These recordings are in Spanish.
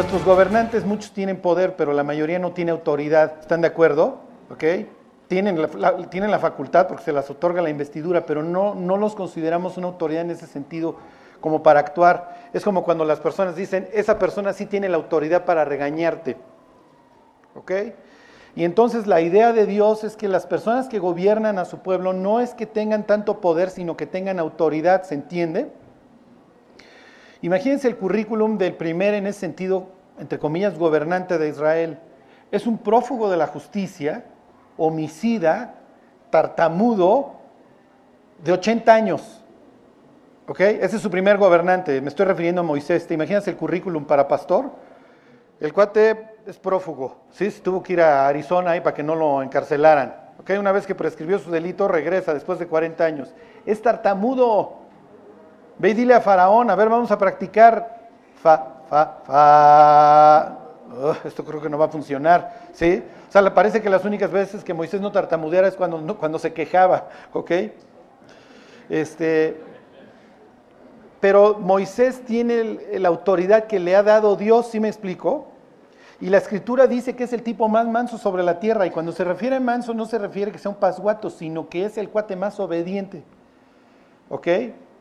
Nuestros gobernantes, muchos tienen poder, pero la mayoría no tiene autoridad. ¿Están de acuerdo? ¿Ok? Tienen la, tienen la facultad porque se las otorga la investidura, pero no, no los consideramos una autoridad en ese sentido como para actuar. Es como cuando las personas dicen, esa persona sí tiene la autoridad para regañarte. ¿Ok? Y entonces la idea de Dios es que las personas que gobiernan a su pueblo no es que tengan tanto poder, sino que tengan autoridad, ¿se entiende? Imagínense el currículum del primer, en ese sentido, entre comillas, gobernante de Israel. Es un prófugo de la justicia, homicida, tartamudo, de 80 años. ¿Ok? Ese es su primer gobernante. Me estoy refiriendo a Moisés. ¿Te imaginas el currículum para pastor? El cuate es prófugo. ¿sí? Tuvo que ir a Arizona ahí para que no lo encarcelaran. ¿Ok? Una vez que prescribió su delito, regresa después de 40 años. Es tartamudo. Ve y dile a Faraón, a ver, vamos a practicar. Fa, fa, fa. esto creo que no va a funcionar, ¿sí? O sea, le parece que las únicas veces que Moisés no tartamudeara es cuando, cuando se quejaba, ¿ok? Este, pero Moisés tiene la autoridad que le ha dado Dios, ¿sí me explico? Y la escritura dice que es el tipo más manso sobre la tierra. Y cuando se refiere a manso no se refiere que sea un pasguato, sino que es el cuate más obediente. ¿Ok?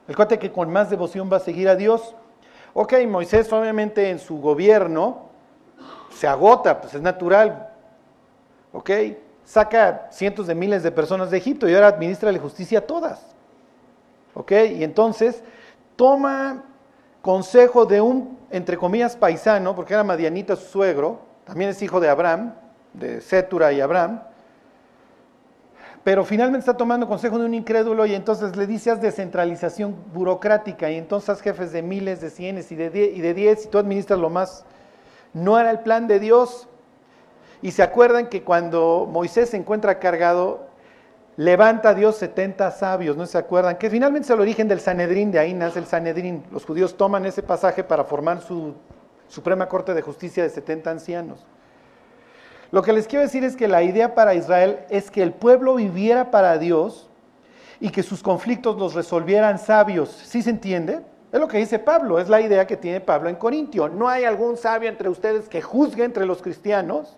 El cuate que con más devoción va a seguir a Dios. Ok, Moisés obviamente en su gobierno se agota, pues es natural. Ok, saca cientos de miles de personas de Egipto y ahora administra la justicia a todas. Ok, y entonces toma consejo de un, entre comillas, paisano, porque era Madianita su suegro, también es hijo de Abraham, de Setura y Abraham, pero finalmente está tomando consejo de un incrédulo y entonces le dice haz descentralización burocrática y entonces jefes de miles, de cienes y de, diez, y de diez y tú administras lo más. No era el plan de Dios. Y se acuerdan que cuando Moisés se encuentra cargado, levanta a Dios 70 sabios, ¿no se acuerdan? Que finalmente es el origen del Sanedrín, de ahí nace el Sanedrín. Los judíos toman ese pasaje para formar su Suprema Corte de Justicia de 70 ancianos. Lo que les quiero decir es que la idea para Israel es que el pueblo viviera para Dios y que sus conflictos los resolvieran sabios. ¿Sí se entiende? Es lo que dice Pablo, es la idea que tiene Pablo en Corintio. No hay algún sabio entre ustedes que juzgue entre los cristianos,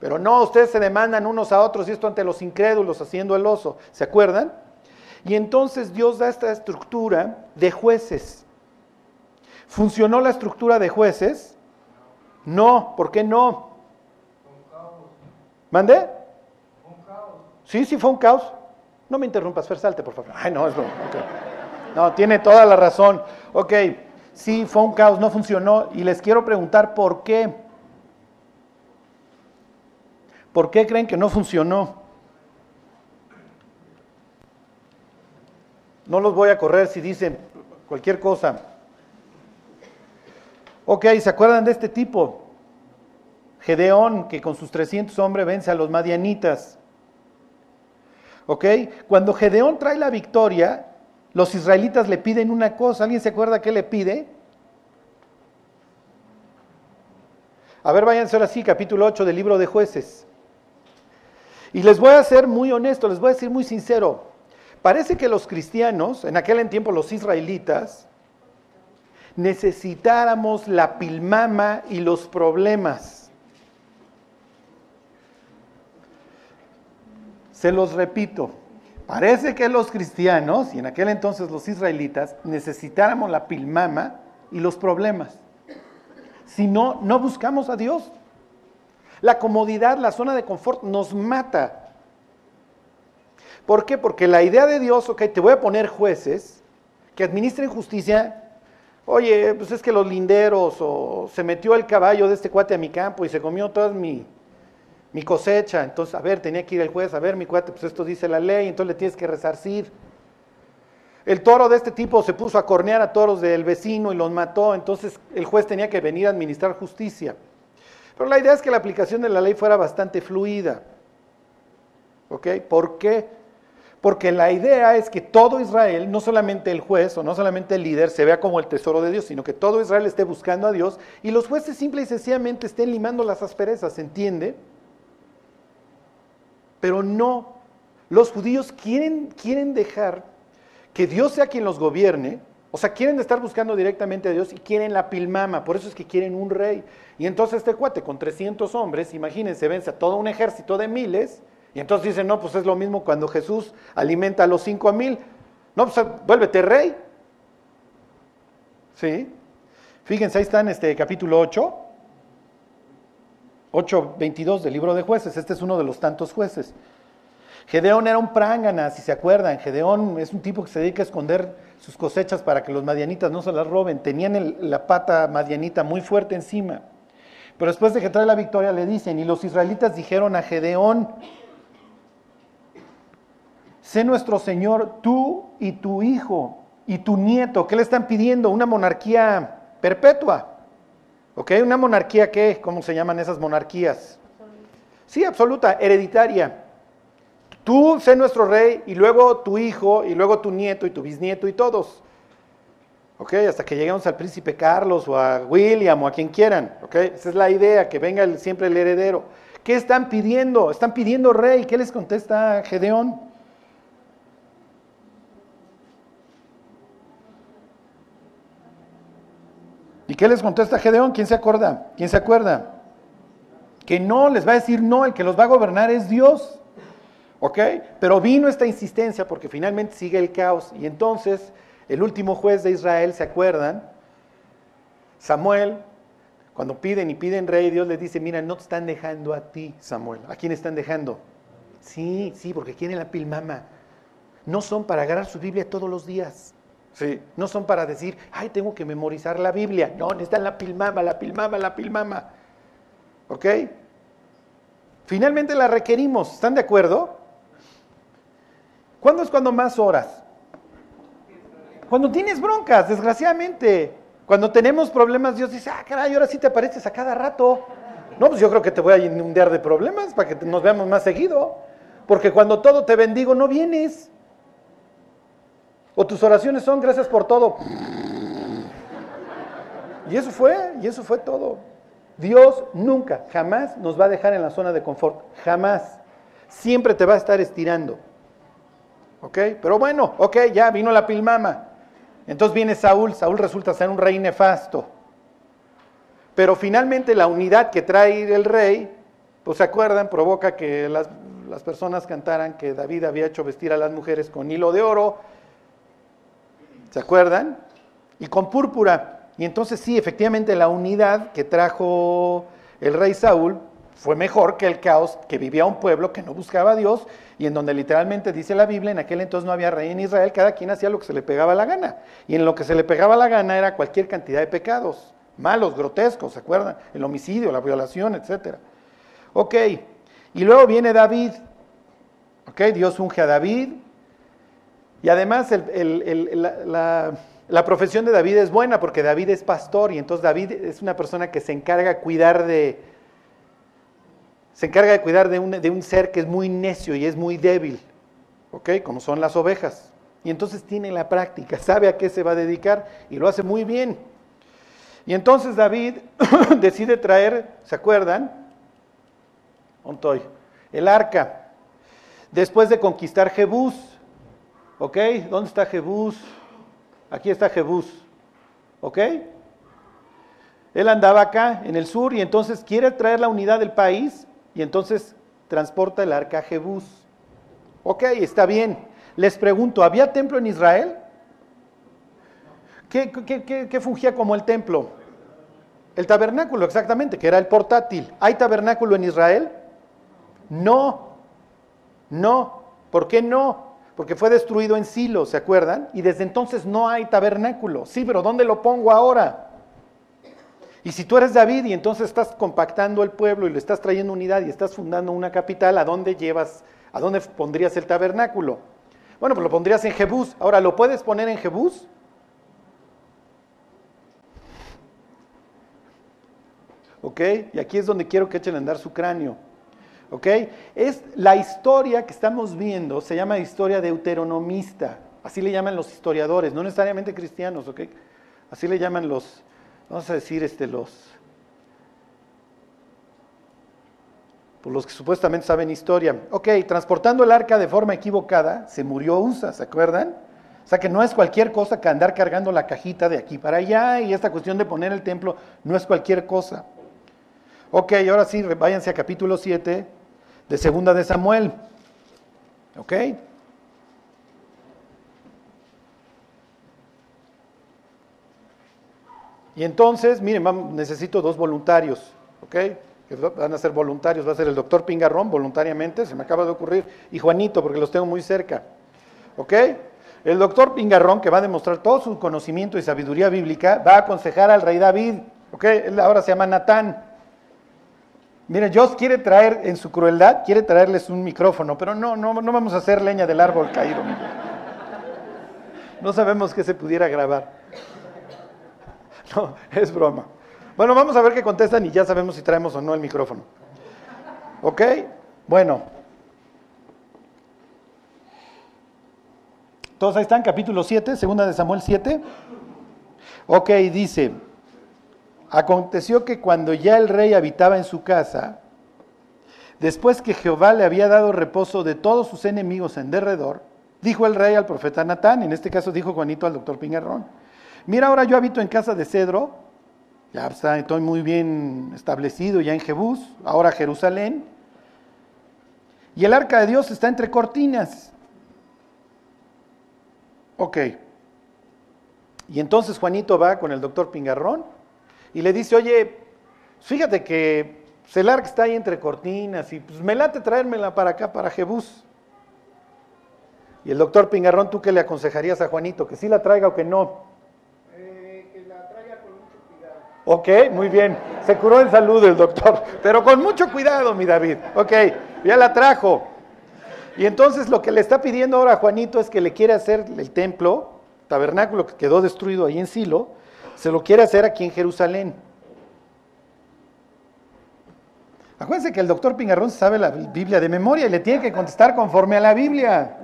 pero no, ustedes se demandan unos a otros y esto ante los incrédulos haciendo el oso. ¿Se acuerdan? Y entonces Dios da esta estructura de jueces. ¿Funcionó la estructura de jueces? No, ¿por qué no? ¿Mande? Un caos. Sí, sí, fue un caos. No me interrumpas, Fer, salte, por favor. Ay, no, es lo. No, tiene toda la razón. Ok, sí, fue un caos, no funcionó. Y les quiero preguntar por qué. ¿Por qué creen que no funcionó? No los voy a correr si dicen cualquier cosa. Ok, ¿se acuerdan de este tipo? Gedeón, que con sus 300 hombres vence a los madianitas. ¿Ok? Cuando Gedeón trae la victoria, los israelitas le piden una cosa. ¿Alguien se acuerda qué le pide? A ver, váyanse ahora sí, capítulo 8 del libro de jueces. Y les voy a ser muy honesto, les voy a decir muy sincero. Parece que los cristianos, en aquel tiempo los israelitas, necesitáramos la pilmama y los problemas Se los repito, parece que los cristianos, y en aquel entonces los israelitas, necesitáramos la pilmama y los problemas. Si no, no buscamos a Dios. La comodidad, la zona de confort nos mata. ¿Por qué? Porque la idea de Dios, ok, te voy a poner jueces que administren justicia. Oye, pues es que los linderos, o se metió el caballo de este cuate a mi campo y se comió toda mi, mi cosecha. Entonces, a ver, tenía que ir el juez, a ver, mi cuate, pues esto dice la ley, entonces le tienes que resarcir. El toro de este tipo se puso a cornear a toros del vecino y los mató, entonces el juez tenía que venir a administrar justicia. Pero la idea es que la aplicación de la ley fuera bastante fluida. ¿Ok? ¿Por qué? Porque la idea es que todo Israel, no solamente el juez o no solamente el líder, se vea como el tesoro de Dios, sino que todo Israel esté buscando a Dios y los jueces simple y sencillamente estén limando las asperezas, ¿se entiende? Pero no, los judíos quieren, quieren dejar que Dios sea quien los gobierne, O sea, quieren estar buscando directamente a Dios y quieren la pilmama, por eso es que quieren un rey. Y entonces este cuate con 300 hombres, imagínense, vence a todo un ejército de miles, y entonces dicen, no, pues es lo mismo cuando Jesús alimenta a los cinco mil. No, pues vuélvete rey. ¿Sí? Fíjense, ahí está en este capítulo 8, 8, 22 del libro de jueces. Este es uno de los tantos jueces. Gedeón era un prángana, si se acuerdan. Gedeón es un tipo que se dedica a esconder sus cosechas para que los madianitas no se las roben. Tenían la pata madianita muy fuerte encima. Pero después de que trae la victoria le dicen, y los israelitas dijeron a Gedeón, sé nuestro Señor tú y tu hijo y tu nieto. ¿Qué le están pidiendo? Una monarquía perpetua. ¿Ok? Una monarquía, ¿qué? ¿Cómo se llaman esas monarquías? Sí, absoluta, hereditaria. Tú sé nuestro rey y luego tu hijo y luego tu nieto y tu bisnieto y todos. ¿Ok? Hasta que lleguemos al príncipe Carlos o a William o a quien quieran. ¿Ok? Esa es la idea, que venga siempre el heredero. ¿Qué están pidiendo? Están pidiendo rey. ¿Qué les contesta Gedeón? ¿Y qué les contesta Gedeón? ¿Quién se acuerda? ¿Quién se acuerda? Que no, les va a decir no, el que los va a gobernar es Dios. ¿Ok? Pero vino esta insistencia porque finalmente sigue el caos. Y entonces el último juez de Israel, ¿se acuerdan? Samuel, cuando piden y piden rey, Dios les dice, mira, no te están dejando a ti, Samuel. ¿A quién están dejando? Sí, sí, porque quieren la pilmama. No son para agarrar su Biblia todos los días. Sí. No son para decir, ay, tengo que memorizar la Biblia. No, necesitan la pilmama, la pilmama, la pilmama. ¿Ok? Finalmente la requerimos. ¿Están de acuerdo? ¿Cuándo es cuando más horas? Cuando tienes broncas, desgraciadamente. Cuando tenemos problemas, Dios dice, ah, caray, ahora sí te apareces a cada rato. No, pues yo creo que te voy a inundar de problemas para que nos veamos más seguido. Porque cuando todo te bendigo, no vienes. O tus oraciones son gracias por todo. Y eso fue, y eso fue todo. Dios nunca, jamás nos va a dejar en la zona de confort. Jamás. Siempre te va a estar estirando. ¿Ok? Pero bueno, ok, ya vino la pilmama. Entonces viene Saúl, Saúl resulta ser un rey nefasto. Pero finalmente la unidad que trae el rey, pues se acuerdan, provoca que las, las personas cantaran que David había hecho vestir a las mujeres con hilo de oro. ¿Se acuerdan? Y con púrpura. Y entonces sí, efectivamente la unidad que trajo el rey Saúl fue mejor que el caos que vivía un pueblo que no buscaba a Dios y en donde literalmente dice la Biblia, en aquel entonces no había rey en Israel, cada quien hacía lo que se le pegaba la gana. Y en lo que se le pegaba la gana era cualquier cantidad de pecados, malos, grotescos, ¿se acuerdan? El homicidio, la violación, etc. Ok, y luego viene David, ok, Dios unge a David, y además la, profesión de David es buena porque David es pastor y entonces David es una persona que se encarga de cuidar de se encarga de cuidar de un, ser que es muy necio y es muy débil. Como son las ovejas. Y entonces tiene la práctica, sabe a qué se va a dedicar y lo hace muy bien. Y entonces David decide traer, ¿se acuerdan? Ontoy, el arca. Después de conquistar Jebús, ¿ok? ¿Dónde está Jebús? Aquí está Jebús, ¿ok? Él andaba acá en el sur y entonces quiere traer la unidad del país y entonces transporta el arca a Jebús. Ok, está bien. Les pregunto, ¿había templo en Israel? ¿Qué, qué, fungía como el templo? El tabernáculo, exactamente, que era el portátil. ¿Hay tabernáculo en Israel? No, no. ¿Por qué no? Porque fue destruido en Silo, ¿se acuerdan? Y desde entonces no hay tabernáculo. Sí, pero ¿dónde lo pongo ahora? Y si tú eres David y entonces estás compactando el pueblo y le estás trayendo unidad y estás fundando una capital, ¿a dónde llevas, a dónde pondrías el tabernáculo? Bueno, pues lo pondrías en Jebús. Ahora, ¿lo puedes poner en Jebús? ¿Ok? Y aquí es donde quiero que echen a andar su cráneo. ¿Ok? Es la historia que estamos viendo, se llama historia deuteronomista. Así le llaman los historiadores, no necesariamente cristianos, ¿ok? Así le llaman los, vamos a decir, este, los, por los que supuestamente saben historia. Ok, transportando el arca de forma equivocada, se murió Usa, ¿se acuerdan? O sea que no es cualquier cosa que andar cargando la cajita de aquí para allá y esta cuestión de poner el templo no es cualquier cosa. Ok, ahora sí, váyanse a capítulo 7 de Segunda de Samuel. ¿Ok? Y entonces, miren, necesito dos voluntarios, ¿ok? Que van a ser voluntarios, va a ser el doctor Pingarrón voluntariamente, se me acaba de ocurrir, y Juanito, porque los tengo muy cerca, ¿ok? El doctor Pingarrón, que va a demostrar todo su conocimiento y sabiduría bíblica, va a aconsejar al rey David, ¿ok? Él ahora se llama Natán. Miren, Dios quiere traer, en su crueldad, quiere traerles un micrófono, pero no, no, no vamos a hacer leña del árbol caído. No sabemos qué se pudiera grabar. No, es broma. Bueno, vamos a ver qué contestan y ya sabemos si traemos o no el micrófono. ¿Ok? Bueno. Todos ahí están, capítulo 7, segunda de Samuel 7. Ok, dice, aconteció que cuando ya el rey habitaba en su casa, después que Jehová le había dado reposo de todos sus enemigos en derredor, dijo el rey al profeta Natán, en este caso dijo Juanito al doctor Pingarrón, Mira, ahora yo habito en casa de cedro, ya estoy muy bien establecido ya en Jebús, ahora Jerusalén, y el arca de Dios está entre cortinas. Ok. Y entonces Juanito va con el doctor Pingarrón y le dice, oye, fíjate que el arca está ahí entre cortinas y pues me late traérmela para acá, para Jebús. Y el doctor Pingarrón, ¿tú qué le aconsejarías a Juanito? ¿Que sí la traiga o que no? Ok, muy bien. Se curó en salud el doctor, pero con mucho cuidado, mi David. Ok, ya la trajo. Y entonces lo que le está pidiendo ahora a Juanito es que le quiere hacer el templo, tabernáculo que quedó destruido ahí en Silo, se lo quiere hacer aquí en Jerusalén. Acuérdense que el doctor Pingarrón sabe la Biblia de memoria y le tiene que contestar conforme a la Biblia.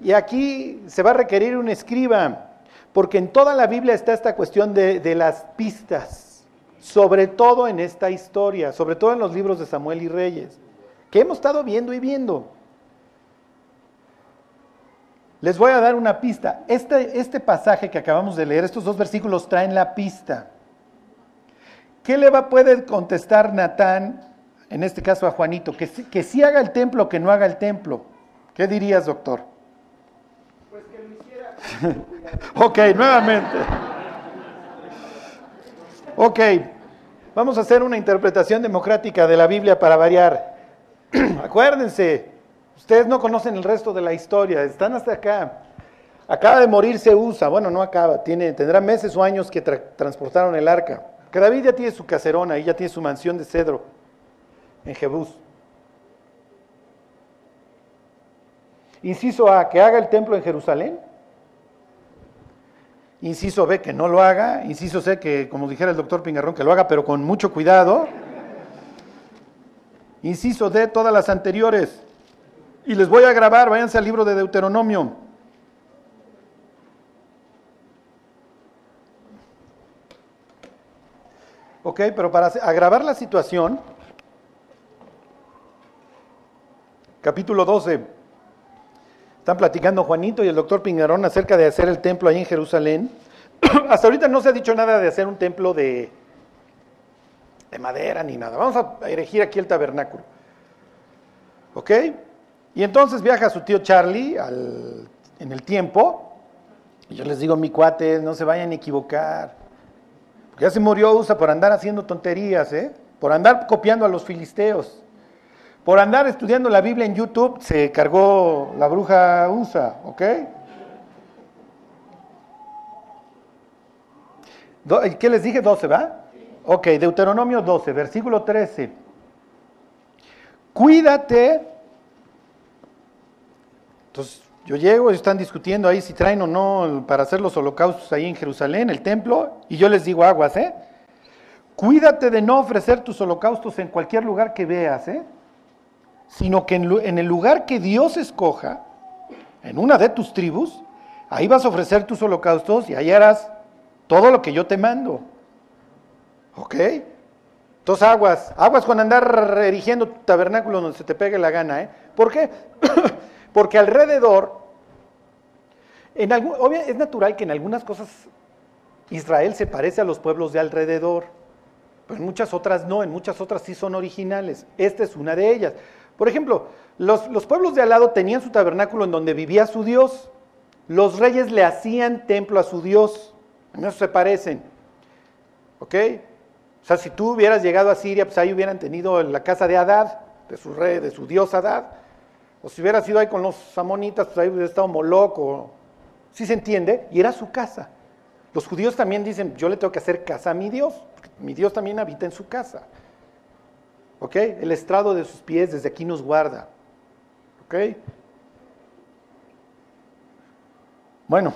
Y aquí se va a requerir un escriba. Porque en toda la Biblia está esta cuestión de, las pistas, sobre todo en esta historia, sobre todo en los libros de Samuel y Reyes, que hemos estado viendo y viendo. Les voy a dar una pista. Este, este pasaje que acabamos de leer, estos dos versículos traen la pista. ¿Qué le va, puede contestar Natán, en este caso a Juanito? Que, que sí haga el templo o que no haga el templo. ¿Qué dirías, doctor? Pues que lo hiciera. ok, nuevamente. Ok, vamos a hacer una interpretación democrática de la Biblia para variar. Acuérdense, ustedes no conocen el resto de la historia, están hasta acá. Acaba de morir usa, bueno, no acaba, tiene, tendrá meses o años que transportaron el arca. Que David ya tiene su caserona, y ya tiene su mansión de cedro en Jebús. Inciso A, que haga el templo en Jerusalén. Inciso B, que no lo haga. Inciso C, que como dijera el doctor Pingarrón, que lo haga, pero con mucho cuidado. Inciso D, todas las anteriores. Y les voy a grabar, váyanse al libro de Deuteronomio. Ok, pero para agravar la situación, capítulo 12. Están platicando Juanito y el doctor Pingarón acerca de hacer el templo ahí en Jerusalén. Hasta ahorita no se ha dicho nada de hacer un templo de, de madera ni nada. Vamos a erigir aquí el tabernáculo. ¿Ok? Y entonces viaja su tío Charlie en el tiempo. Y yo les digo, mi cuate, no se vayan a equivocar. Ya se murió Usa por andar haciendo tonterías, ¿eh? Por andar copiando a los filisteos. Por andar estudiando la Biblia en YouTube se cargó la bruja USA, ¿ok? ¿Qué les dije? 12, ¿va? Ok, Deuteronomio 12, versículo 13. Cuídate. Yo llego, y están discutiendo ahí si traen o no para hacer los holocaustos ahí en Jerusalén, el templo, y yo les digo aguas, ¿eh? Cuídate de no ofrecer tus holocaustos en cualquier lugar que veas, ¿eh? sino que en, el lugar que Dios escoja, en una de tus tribus, ahí vas a ofrecer tus holocaustos y ahí harás todo lo que yo te mando. ¿Ok? Entonces aguas, aguas con andar erigiendo tu tabernáculo donde se te pegue la gana, ¿eh? ¿Por qué? Porque alrededor es natural que en algunas cosas Israel se parece a los pueblos de alrededor, pero en muchas otras no, en muchas otras sí son originales. Esta es una de ellas. Por ejemplo, los, los pueblos de al lado tenían su tabernáculo en donde vivía su Dios. Los reyes le hacían templo a su Dios. En eso se parecen. ¿Ok? O sea, si tú hubieras llegado a Siria, pues ahí hubieran tenido la casa de Adad, de su rey, de su dios Adad. O si hubieras ido ahí con los amonitas, pues ahí hubiera estado Moloco. ¿Sí se entiende? Y era su casa. Los judíos también dicen, yo le tengo que hacer casa a mi Dios, mi Dios también habita en su casa. ¿Ok? El estrado de sus pies desde aquí nos guarda. ¿Ok? Bueno,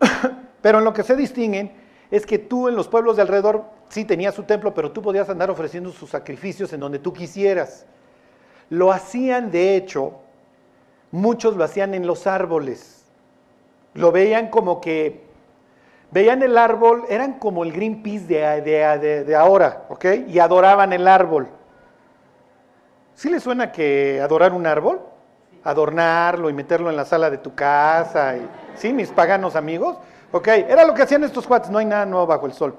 pero en lo que se distinguen es que tú en los pueblos de alrededor sí tenías su templo, pero tú podías andar ofreciendo sus sacrificios en donde tú quisieras. Lo hacían, de hecho, muchos lo hacían en los árboles. Lo veían como que, veían el árbol, eran como el Greenpeace de, de, de, ahora, ¿ok? Y adoraban el árbol. ¿Sí le suena que adorar un árbol? Adornarlo y meterlo en la sala de tu casa. Y, ¿Sí? Mis paganos amigos. ¿Ok? Era lo que hacían estos cuates, no hay nada nuevo bajo el sol.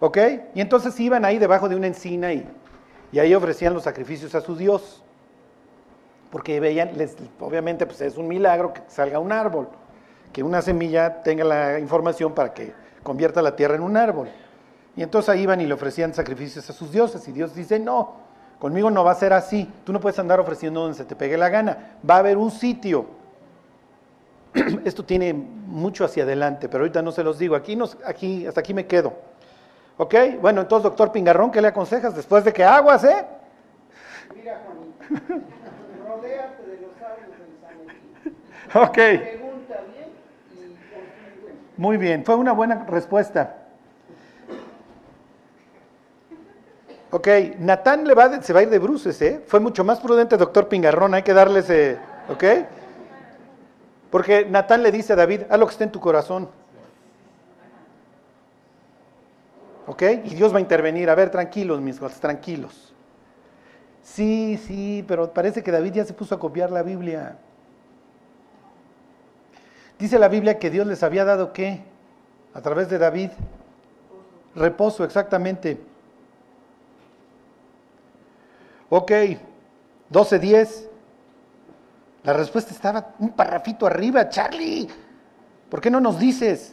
¿Ok? Y entonces iban ahí debajo de una encina y, y ahí ofrecían los sacrificios a su Dios porque veían, les, obviamente pues es un milagro que salga un árbol, que una semilla tenga la información para que convierta la tierra en un árbol. Y entonces ahí iban y le ofrecían sacrificios a sus dioses y Dios dice, no, conmigo no va a ser así, tú no puedes andar ofreciendo donde se te pegue la gana, va a haber un sitio. Esto tiene mucho hacia adelante, pero ahorita no se los digo, aquí, nos, aquí hasta aquí me quedo. ¿Ok? Bueno, entonces, doctor Pingarrón, ¿qué le aconsejas después de que aguas, eh? Mira, Juan. Ok. Muy bien, fue una buena respuesta. Ok, Natán le va se va a ir de bruces, ¿eh? Fue mucho más prudente, doctor Pingarrón, hay que darle ese, ¿ok? Porque Natán le dice a David, haz lo que esté en tu corazón. ¿Ok? Y Dios va a intervenir. A ver, tranquilos, mis hijos, tranquilos. Sí, sí, pero parece que David ya se puso a copiar la Biblia. Dice la Biblia que Dios les había dado qué? A través de David. Reposo, exactamente. Ok, 12.10. La respuesta estaba un parrafito arriba, Charlie. ¿Por qué no nos dices?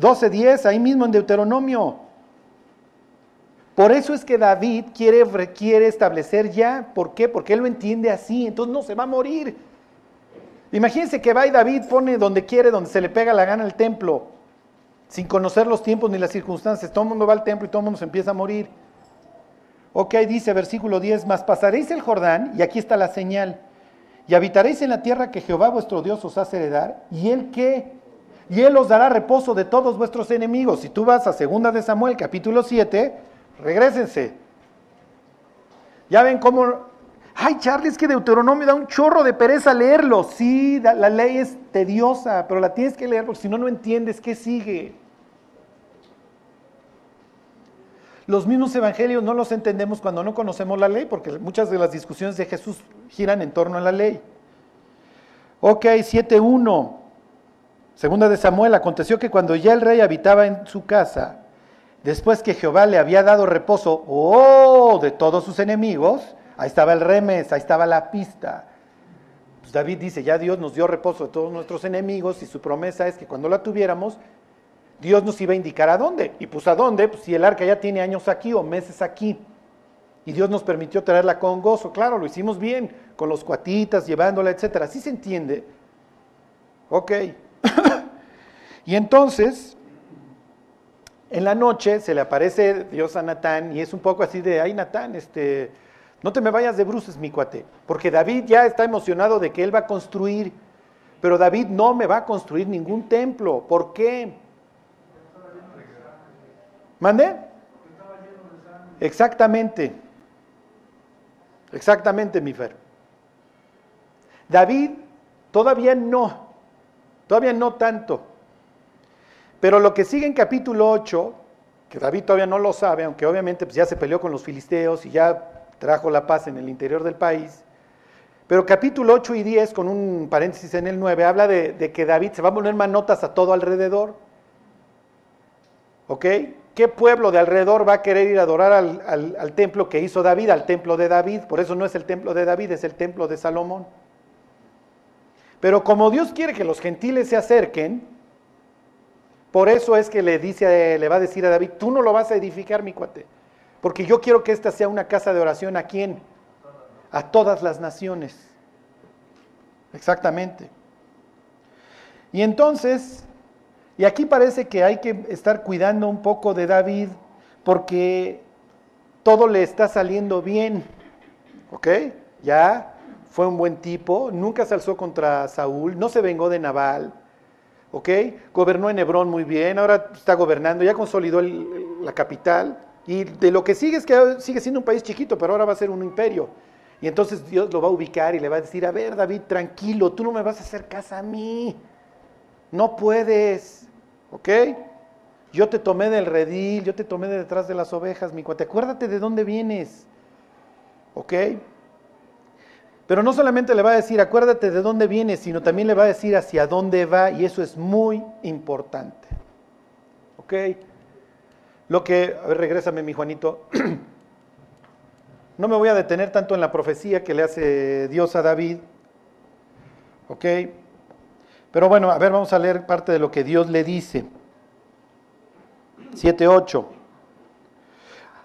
12.10, ahí mismo en Deuteronomio. Por eso es que David quiere, quiere establecer ya. ¿Por qué? Porque él lo entiende así. Entonces no se va a morir. Imagínense que va y David pone donde quiere, donde se le pega la gana el templo, sin conocer los tiempos ni las circunstancias. Todo el mundo va al templo y todo el mundo se empieza a morir. Ok, dice versículo 10, más pasaréis el Jordán, y aquí está la señal, y habitaréis en la tierra que Jehová vuestro Dios os hace heredar, y él qué? Y él os dará reposo de todos vuestros enemigos. Si tú vas a segunda de Samuel, capítulo 7, regresense. Ya ven cómo Ay, Charlie, es que Deuteronomio da un chorro de pereza leerlo. Sí, la ley es tediosa, pero la tienes que leer porque si no, no entiendes qué sigue. Los mismos evangelios no los entendemos cuando no conocemos la ley, porque muchas de las discusiones de Jesús giran en torno a la ley. Ok, 7.1. Segunda de Samuel, aconteció que cuando ya el rey habitaba en su casa, después que Jehová le había dado reposo, oh, de todos sus enemigos, Ahí estaba el remes, ahí estaba la pista. Pues David dice, ya Dios nos dio reposo de todos nuestros enemigos y su promesa es que cuando la tuviéramos, Dios nos iba a indicar a dónde. Y pues a dónde, pues si el arca ya tiene años aquí o meses aquí. Y Dios nos permitió traerla con gozo. Claro, lo hicimos bien, con los cuatitas, llevándola, etcétera. Así se entiende. Ok. y entonces, en la noche se le aparece Dios a Natán y es un poco así de, ay Natán, este, no te me vayas de bruces, mi cuate, porque David ya está emocionado de que él va a construir, pero David no me va a construir ningún templo. ¿Por qué? ¿Mande? Exactamente. Exactamente, mi Fer. David todavía no, todavía no tanto. Pero lo que sigue en capítulo 8, que David todavía no lo sabe, aunque obviamente pues, ya se peleó con los filisteos y ya trajo la paz en el interior del país, Pero capítulo 8 y 10, con un paréntesis en el 9, habla de, que David se va a poner manotas a todo alrededor. ¿Ok? ¿Qué pueblo de alrededor va a querer ir a adorar al, al templo que hizo David, al templo de David? Por eso no es el templo de David, es el templo de Salomón. Pero como Dios quiere que los gentiles se acerquen, por eso es que le dice, le va a decir a David, tú no lo vas a edificar, mi cuate, porque yo quiero que esta sea una casa de oración a quién? A todas las naciones. Exactamente. Y entonces, y aquí parece que hay que estar cuidando un poco de David, porque todo le está saliendo bien. ¿Ok? Ya fue un buen tipo, nunca se alzó contra Saúl, no se vengó de Nabal, ¿ok? Gobernó en Hebrón muy bien, ahora está gobernando, ya consolidó la capital, y de lo que sigue es que sigue siendo un país chiquito, pero ahora va a ser un imperio. Y entonces Dios lo va a ubicar y le va a decir, a ver David, tranquilo, tú no me vas a hacer casa a mí, no puedes, ¿ok? Yo te tomé del redil, yo te tomé de detrás de las ovejas, mi cuate, acuérdate de dónde vienes, ¿ok? Pero no solamente le va a decir, acuérdate de dónde vienes, sino también le va a decir hacia dónde va, y eso es muy importante. ¿Ok? Lo que, a ver, regrésame, mi Juanito. no me voy a detener tanto en la profecía que le hace Dios a David. ¿Ok? Pero bueno, a ver, vamos a leer parte de lo que Dios le dice. 7.8.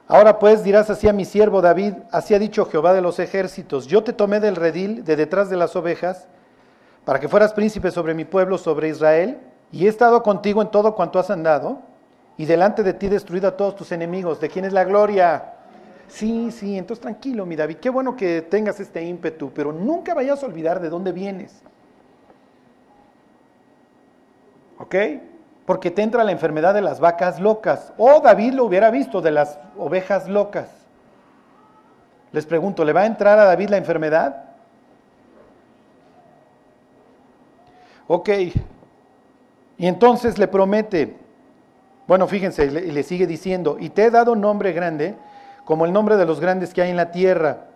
Ahora pues dirás así a mi siervo David, así ha dicho Jehová de los ejércitos, yo te tomé del redil de detrás de las ovejas, para que fueras príncipe sobre mi pueblo, sobre Israel, y he estado contigo en todo cuanto has andado, y delante de ti destruido a todos tus enemigos. ¿De quién es la gloria? Sí, sí, entonces tranquilo, mi David, qué bueno que tengas este ímpetu, pero nunca vayas a olvidar de dónde vienes. ¿Ok? porque te entra la enfermedad de las vacas locas. O David lo hubiera visto de las ovejas locas. Les pregunto, ¿le va a entrar a David la enfermedad? Ok. Y entonces le promete, bueno, fíjense, y le sigue diciendo, y te he dado nombre grande, como el nombre de los grandes que hay en la tierra.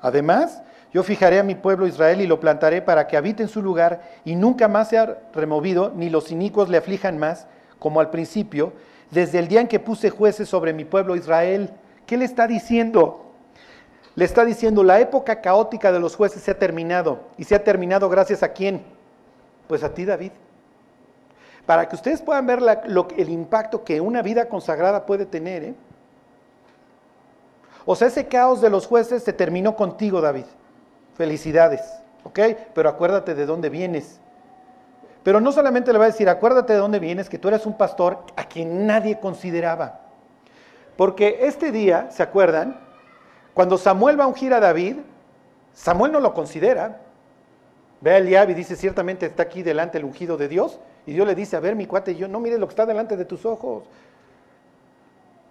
Además, yo fijaré a mi pueblo Israel y lo plantaré para que habite en su lugar y nunca más sea removido, ni los inicuos le aflijan más, como al principio, desde el día en que puse jueces sobre mi pueblo Israel. ¿Qué le está diciendo? Le está diciendo, la época caótica de los jueces se ha terminado. ¿Y se ha terminado gracias a quién? Pues a ti, David. Para que ustedes puedan ver el impacto que una vida consagrada puede tener. ¿eh? O sea, ese caos de los jueces se terminó contigo, David. Felicidades, ¿ok? Pero acuérdate de dónde vienes. Pero no solamente le va a decir, acuérdate de dónde vienes, que tú eres un pastor a quien nadie consideraba. Porque este día, ¿se acuerdan? Cuando Samuel va a ungir a David, Samuel no lo considera. Ve a Eliab y dice, ciertamente está aquí delante el ungido de Dios. Y Dios le dice, a ver, mi cuate, yo no mires lo que está delante de tus ojos.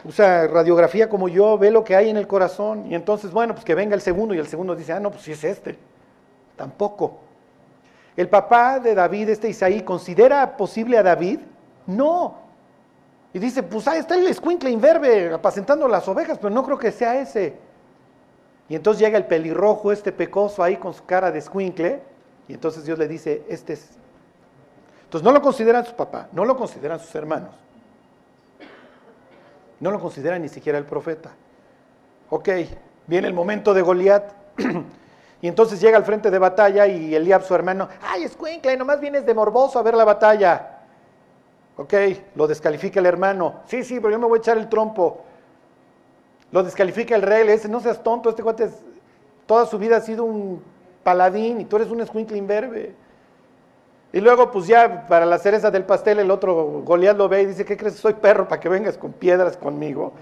Usa radiografía como yo, ve lo que hay en el corazón. Y entonces, bueno, pues que venga el segundo y el segundo dice, ah, no, pues si es este. Tampoco. ¿El papá de David, este Isaí, considera posible a David? No. Y dice, pues ahí está el escuincle inverbe apacentando las ovejas, pero no creo que sea ese. Y entonces llega el pelirrojo, este pecoso ahí con su cara de escuincle, y entonces Dios le dice, este es. Entonces no lo consideran su papá, no lo consideran sus hermanos. No lo considera ni siquiera el profeta. Ok, viene el momento de Goliat. y entonces llega al frente de batalla y Eliab, su hermano, ay, escuincle, nomás vienes de morboso a ver la batalla. Ok, lo descalifica el hermano. Sí, sí, pero yo me voy a echar el trompo. Lo descalifica el rey, le dice, no seas tonto, este cuate toda su vida ha sido un paladín y tú eres un escuincle imberbe. Y luego, pues ya para la cereza del pastel, el otro Goliat lo ve y dice, ¿qué crees? Soy perro para que vengas con piedras conmigo.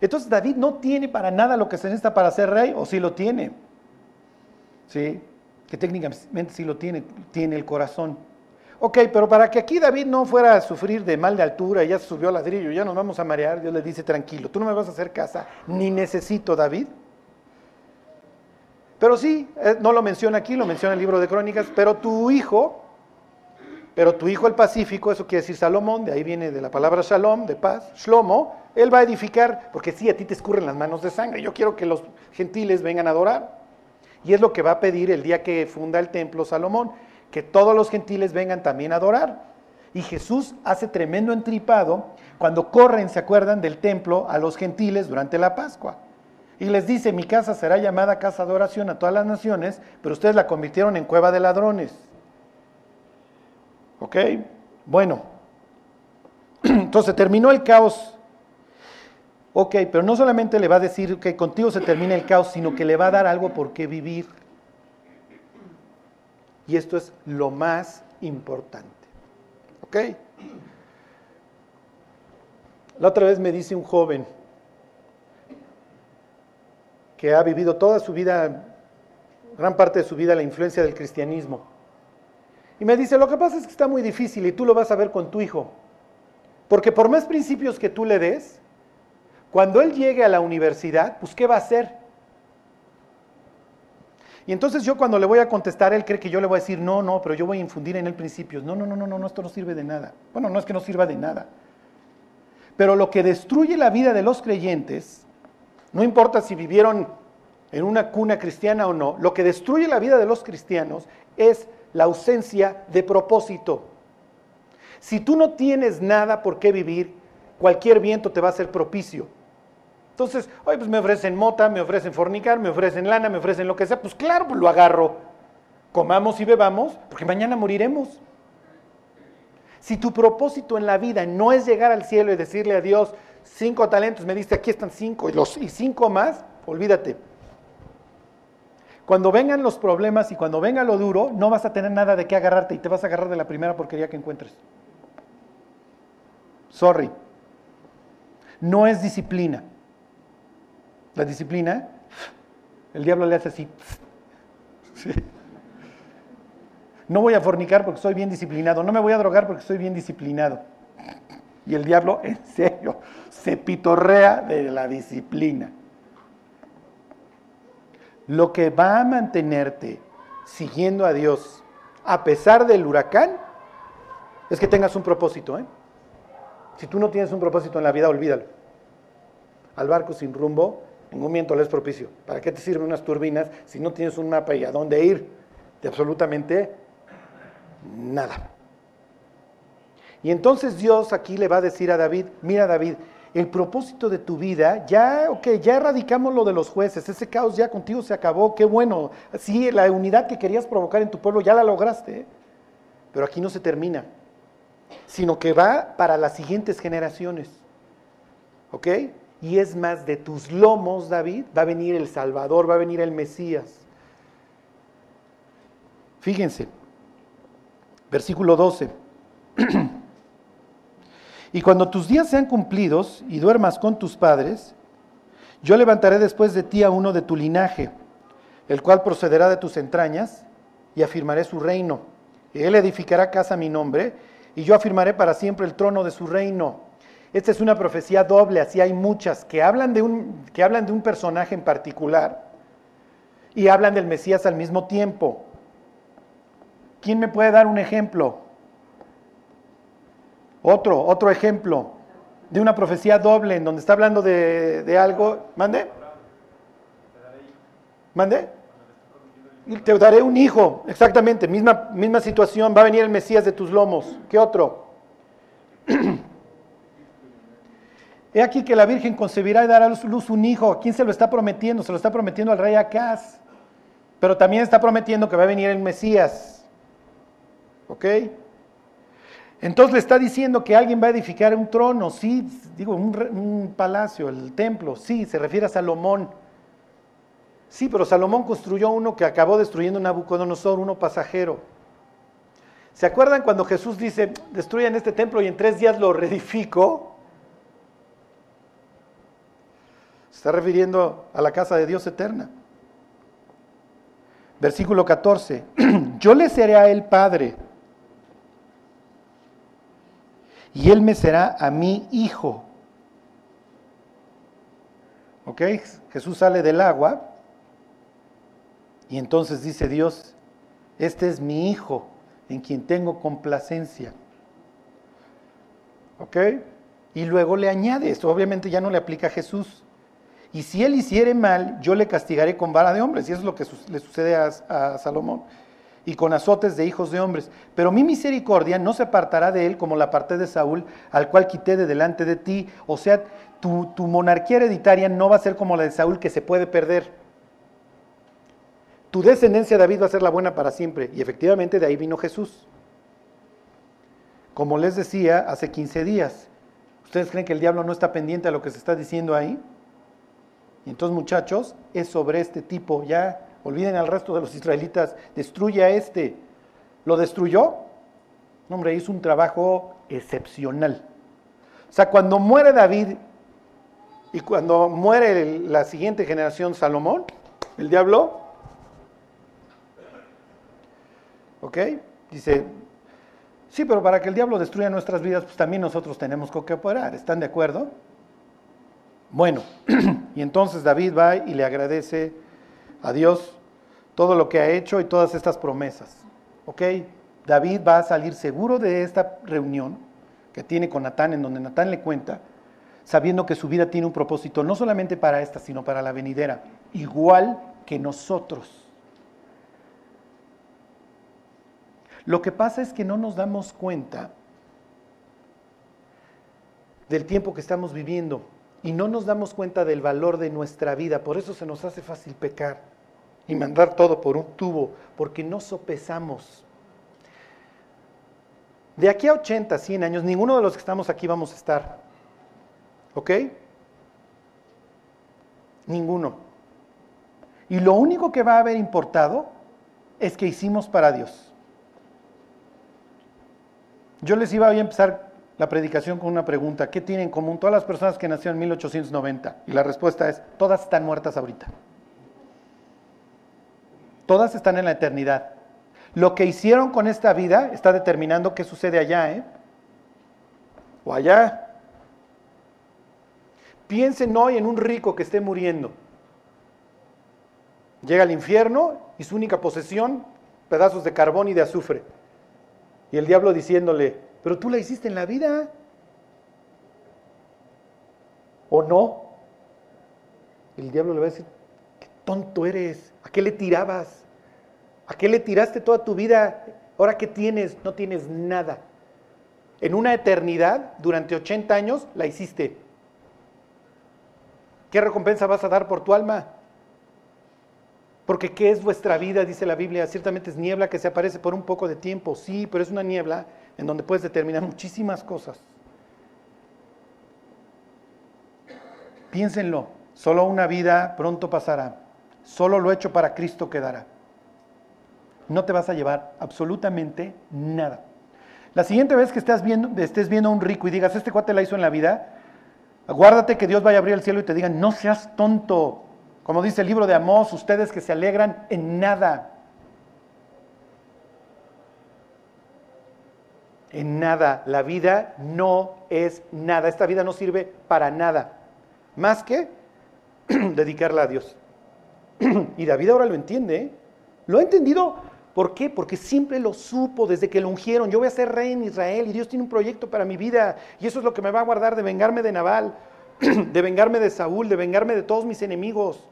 Entonces David no tiene para nada lo que se necesita para ser rey, o sí lo tiene. Sí, que técnicamente sí lo tiene, tiene el corazón. Ok, pero para que aquí David no fuera a sufrir de mal de altura, ya subió al ladrillo, ya nos vamos a marear, Dios le dice, tranquilo, tú no me vas a hacer casa, ni necesito David. Pero sí, eh, no lo menciona aquí, lo menciona el libro de Crónicas, pero tu hijo, pero tu hijo el pacífico, eso quiere decir Salomón, de ahí viene de la palabra shalom, de paz, shlomo, él va a edificar, porque sí, a ti te escurren las manos de sangre, yo quiero que los gentiles vengan a adorar. Y es lo que va a pedir el día que funda el templo Salomón, que todos los gentiles vengan también a adorar. Y Jesús hace tremendo entripado cuando corren, se acuerdan, del templo a los gentiles durante la Pascua. Y les dice, mi casa será llamada casa de oración a todas las naciones, pero ustedes la convirtieron en cueva de ladrones. ¿Ok? Bueno, entonces terminó el caos. Ok, pero no solamente le va a decir que contigo se termina el caos, sino que le va a dar algo por qué vivir. Y esto es lo más importante. ¿Ok? La otra vez me dice un joven que ha vivido toda su vida, gran parte de su vida, la influencia del cristianismo. Y me dice, lo que pasa es que está muy difícil y tú lo vas a ver con tu hijo. Porque por más principios que tú le des, cuando él llegue a la universidad, pues ¿qué va a hacer? Y entonces yo cuando le voy a contestar, él cree que yo le voy a decir, no, no, pero yo voy a infundir en él principios. No, no, no, no, no, esto no sirve de nada. Bueno, no es que no sirva de nada. Pero lo que destruye la vida de los creyentes, no importa si vivieron en una cuna cristiana o no, lo que destruye la vida de los cristianos es la ausencia de propósito. Si tú no tienes nada por qué vivir, cualquier viento te va a ser propicio. Entonces, oye, pues me ofrecen mota, me ofrecen fornicar, me ofrecen lana, me ofrecen lo que sea, pues claro, pues lo agarro. Comamos y bebamos, porque mañana moriremos. Si tu propósito en la vida no es llegar al cielo y decirle a Dios, cinco talentos, me diste, aquí están cinco, y, los, y cinco más, olvídate. Cuando vengan los problemas y cuando venga lo duro, no vas a tener nada de qué agarrarte y te vas a agarrar de la primera porquería que encuentres. Sorry. No es disciplina. La disciplina, el diablo le hace así. No voy a fornicar porque soy bien disciplinado. No me voy a drogar porque soy bien disciplinado. Y el diablo, en serio, se pitorrea de la disciplina. Lo que va a mantenerte siguiendo a Dios a pesar del huracán es que tengas un propósito. ¿eh? Si tú no tienes un propósito en la vida, olvídalo. Al barco sin rumbo, ningún viento le es propicio. ¿Para qué te sirven unas turbinas si no tienes un mapa y a dónde ir? De absolutamente nada. Y entonces Dios aquí le va a decir a David, mira David, el propósito de tu vida, ya, ok, ya erradicamos lo de los jueces, ese caos ya contigo se acabó, qué bueno. Sí, la unidad que querías provocar en tu pueblo ya la lograste, pero aquí no se termina, sino que va para las siguientes generaciones. ¿Ok? Y es más, de tus lomos, David, va a venir el Salvador, va a venir el Mesías. Fíjense, versículo 12. Y cuando tus días sean cumplidos y duermas con tus padres, yo levantaré después de ti a uno de tu linaje, el cual procederá de tus entrañas, y afirmaré su reino. Él edificará casa a mi nombre, y yo afirmaré para siempre el trono de su reino. Esta es una profecía doble, así hay muchas, que hablan de un, que hablan de un personaje en particular y hablan del Mesías al mismo tiempo. ¿Quién me puede dar un ejemplo? Otro, otro ejemplo de una profecía doble en donde está hablando de, algo. ¿Mande? ¿Mande? Te daré un hijo, exactamente, misma, misma situación, va a venir el Mesías de tus lomos. ¿Qué otro? He aquí que la Virgen concebirá y dará a luz un hijo. ¿A quién se lo está prometiendo? Se lo está prometiendo al rey Acaz. Pero también está prometiendo que va a venir el Mesías. ¿Ok? Entonces le está diciendo que alguien va a edificar un trono, sí, digo, un, palacio, el templo, sí, se refiere a Salomón. Sí, pero Salomón construyó uno que acabó destruyendo Nabucodonosor, uno pasajero. ¿Se acuerdan cuando Jesús dice, destruyan este templo y en tres días lo reedifico? Se está refiriendo a la casa de Dios eterna. Versículo 14. Yo le seré a él padre y él me será a mi hijo. ¿Ok? Jesús sale del agua y entonces dice Dios, este es mi hijo en quien tengo complacencia. ¿Ok? Y luego le añade esto, obviamente ya no le aplica a Jesús. Y si él hiciere mal, yo le castigaré con vara de hombres. Y eso es lo que le sucede a, a Salomón. Y con azotes de hijos de hombres. Pero mi misericordia no se apartará de él como la parte de Saúl, al cual quité de delante de ti. O sea, tu, monarquía hereditaria no va a ser como la de Saúl, que se puede perder. Tu descendencia, David, va a ser la buena para siempre. Y efectivamente de ahí vino Jesús. Como les decía hace 15 días, ¿ustedes creen que el diablo no está pendiente a lo que se está diciendo ahí? Y entonces, muchachos, es sobre este tipo. Ya olviden al resto de los israelitas, destruye a este. ¿Lo destruyó? No, hombre, hizo un trabajo excepcional. O sea, cuando muere David y cuando muere la siguiente generación, Salomón, el diablo, ¿ok? Dice, sí, pero para que el diablo destruya nuestras vidas, pues también nosotros tenemos que cooperar. ¿Están de acuerdo? Bueno, y entonces David va y le agradece a Dios todo lo que ha hecho y todas estas promesas. ¿Ok? David va a salir seguro de esta reunión que tiene con Natán, en donde Natán le cuenta, sabiendo que su vida tiene un propósito no solamente para esta, sino para la venidera, igual que nosotros. Lo que pasa es que no nos damos cuenta del tiempo que estamos viviendo y no nos damos cuenta del valor de nuestra vida. Por eso se nos hace fácil pecar y mandar todo por un tubo, porque no sopesamos. De aquí a 80, 100 años, ninguno de los que estamos aquí vamos a estar. ¿Ok? Ninguno. Y lo único que va a haber importado es que hicimos para Dios. Yo les iba a empezar la predicación con una pregunta. ¿Qué tienen en común todas las personas que nacieron en 1890? Y la respuesta es, todas están muertas ahorita. Todas están en la eternidad. Lo que hicieron con esta vida está determinando qué sucede allá, ¿eh? O allá. Piensen hoy en un rico que esté muriendo. Llega al infierno y su única posesión, pedazos de carbón y de azufre. Y el diablo diciéndole, pero tú la hiciste en la vida. ¿O no? El diablo le va a decir, tonto eres, ¿a qué le tirabas? ¿A qué le tiraste toda tu vida? Ahora qué tienes, no tienes nada. En una eternidad, durante 80 años, la hiciste. ¿Qué recompensa vas a dar por tu alma? Porque ¿qué es vuestra vida? Dice la Biblia. Ciertamente es niebla que se aparece por un poco de tiempo. Sí, pero es una niebla en donde puedes determinar muchísimas cosas. Piénsenlo, solo una vida pronto pasará, solo lo hecho para Cristo quedará. No te vas a llevar absolutamente nada. La siguiente vez que estés viendo, estés a un rico y digas, este cuate la hizo en la vida, aguárdate que Dios vaya a abrir el cielo y te diga, no seas tonto. Como dice el libro de Amós, ustedes que se alegran en nada. en nada. La vida no es nada. Esta vida no sirve para nada. Más que dedicarla a Dios. y David ahora lo entiende. ¿eh? Lo ha entendido. ¿Por qué? Porque siempre lo supo desde que lo ungieron. Yo voy a ser rey en Israel y Dios tiene un proyecto para mi vida. Y eso es lo que me va a guardar de vengarme de Nabal, de vengarme de Saúl, de vengarme de todos mis enemigos.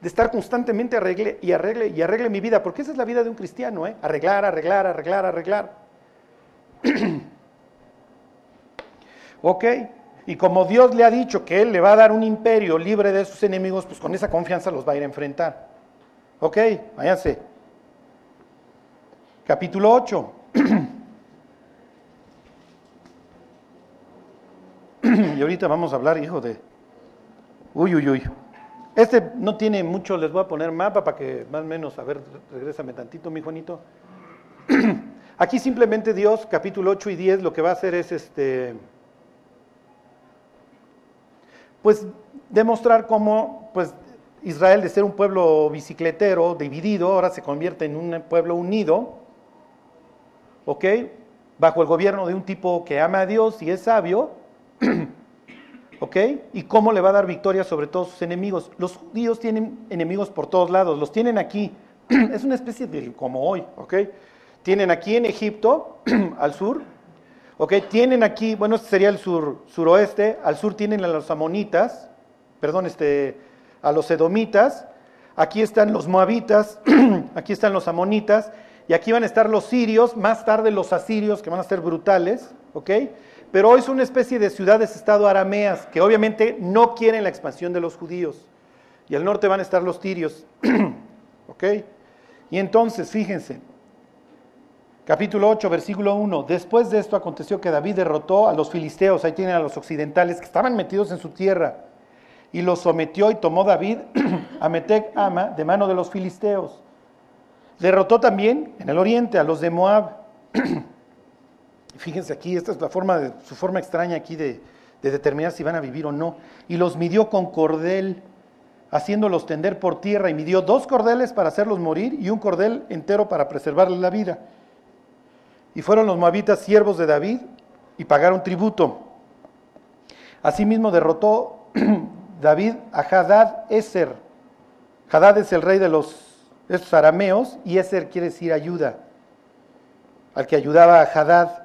De estar constantemente arregle y arregle y arregle mi vida. Porque esa es la vida de un cristiano, ¿eh? Arreglar, arreglar, arreglar, arreglar. ok, y como Dios le ha dicho que Él le va a dar un imperio libre de sus enemigos, pues con esa confianza los va a ir a enfrentar. Ok, váyanse. Capítulo 8. y ahorita vamos a hablar, hijo de... Uy, uy, uy. Este no tiene mucho, les voy a poner mapa para que más o menos, a ver, regrésame tantito, mi Juanito. Aquí simplemente Dios, capítulo 8 y 10, lo que va a hacer es este, pues demostrar cómo pues, Israel de ser un pueblo bicicletero, dividido, ahora se convierte en un pueblo unido, ¿ok? Bajo el gobierno de un tipo que ama a Dios y es sabio, ¿ok? Y cómo le va a dar victoria sobre todos sus enemigos. Los judíos tienen enemigos por todos lados, los tienen aquí, es una especie de como hoy, ¿ok? Tienen aquí en Egipto, al sur, ¿ok? Tienen aquí, bueno, este sería el sur, suroeste, al sur tienen a los amonitas, perdón, este, a los edomitas, aquí están los moabitas, aquí están los amonitas, y aquí van a estar los sirios, más tarde los asirios, que van a ser brutales, ¿ok? Pero hoy son una especie de ciudades-estado arameas, que obviamente no quieren la expansión de los judíos. Y al norte van a estar los tirios, ¿ok? Y entonces, fíjense, capítulo 8, versículo 1, después de esto aconteció que David derrotó a los filisteos, ahí tienen a los occidentales, que estaban metidos en su tierra, y los sometió y tomó David a Metec Ama de mano de los filisteos. Derrotó también en el oriente a los de Moab. Fíjense aquí, esta es la forma de, su forma extraña aquí de, de determinar si van a vivir o no. Y los midió con cordel, haciéndolos tender por tierra, y midió dos cordeles para hacerlos morir y un cordel entero para preservarles la vida. Y fueron los moabitas siervos de David y pagaron tributo. Asimismo derrotó David a Hadad Eser. Hadad es el rey de los estos arameos, y Eser quiere decir ayuda, al que ayudaba a Hadad,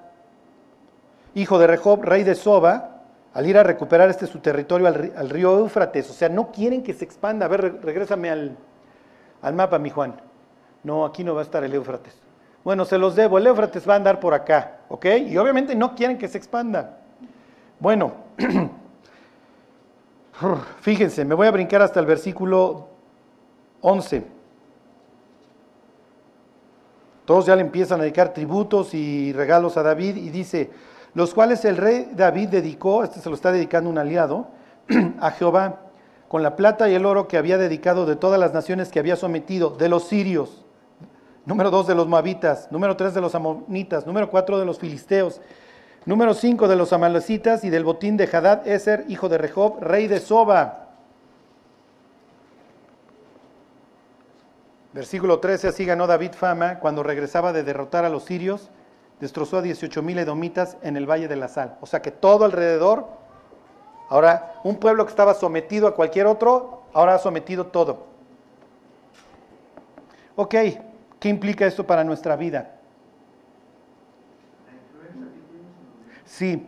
hijo de Rehob, rey de Soba, al ir a recuperar este su territorio al, río Éufrates. O sea, no quieren que se expanda. A ver, regrésame al, al mapa, mi Juan. No, aquí no va a estar el Éufrates. Bueno, se los debo. El Éufrates va a andar por acá, ¿ok? Y obviamente no quieren que se expanda. Bueno, fíjense, me voy a brincar hasta el versículo 11. Todos ya le empiezan a dedicar tributos y regalos a David y dice, los cuales el rey David dedicó, este se lo está dedicando un aliado, a Jehová, con la plata y el oro que había dedicado de todas las naciones que había sometido, de los sirios, número dos de los moabitas, número tres de los amonitas, número cuatro de los filisteos, número cinco de los amalecitas y del botín de Hadad Eser, hijo de Rehob, rey de Soba. Versículo 13, así ganó David fama cuando regresaba de derrotar a los sirios, destrozó a 18 mil edomitas en el Valle de la Sal. O sea que todo alrededor, ahora un pueblo que estaba sometido a cualquier otro, ahora ha sometido todo. Ok, ¿qué implica esto para nuestra vida? Sí,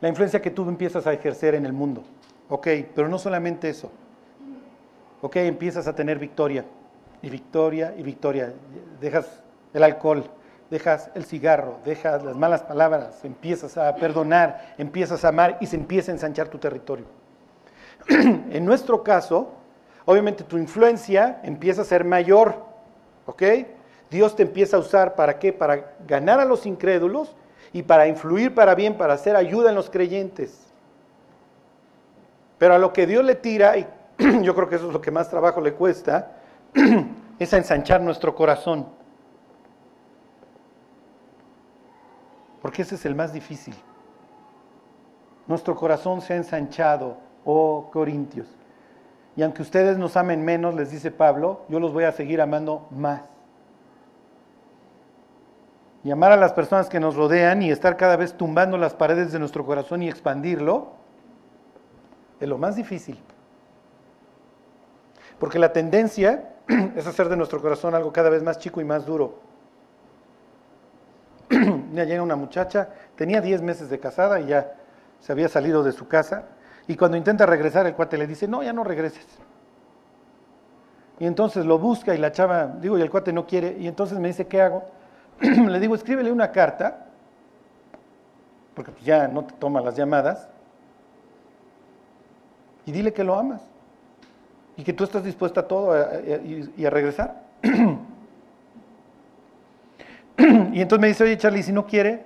la influencia que tú empiezas a ejercer en el mundo. Ok, pero no solamente eso. Ok, empiezas a tener victoria y victoria y victoria. Dejas el alcohol, dejas el cigarro, dejas las malas palabras, empiezas a perdonar, empiezas a amar y se empieza a ensanchar tu territorio. en nuestro caso, obviamente tu influencia empieza a ser mayor, ¿ok? Dios te empieza a usar para qué? Para ganar a los incrédulos y para influir para bien, para hacer ayuda en los creyentes. Pero a lo que Dios le tira, y yo creo que eso es lo que más trabajo le cuesta, es a ensanchar nuestro corazón. Porque ese es el más difícil. Nuestro corazón se ha ensanchado, oh Corintios. Y aunque ustedes nos amen menos, les dice Pablo, yo los voy a seguir amando más. Y amar a las personas que nos rodean y estar cada vez tumbando las paredes de nuestro corazón y expandirlo, es lo más difícil. Porque la tendencia es hacer de nuestro corazón algo cada vez más chico y más duro. Ya llega una muchacha, tenía 10 meses de casada y ya se había salido de su casa. Y cuando intenta regresar, el cuate le dice, no, ya no regreses. Y entonces lo busca y la chava, digo, y el cuate no quiere. Y entonces me dice, ¿qué hago? le digo, escríbele una carta, porque pues ya no te toma las llamadas, y dile que lo amas y que tú estás dispuesta a todo y, a regresar. y entonces me dice, oye Charlie, si no quiere,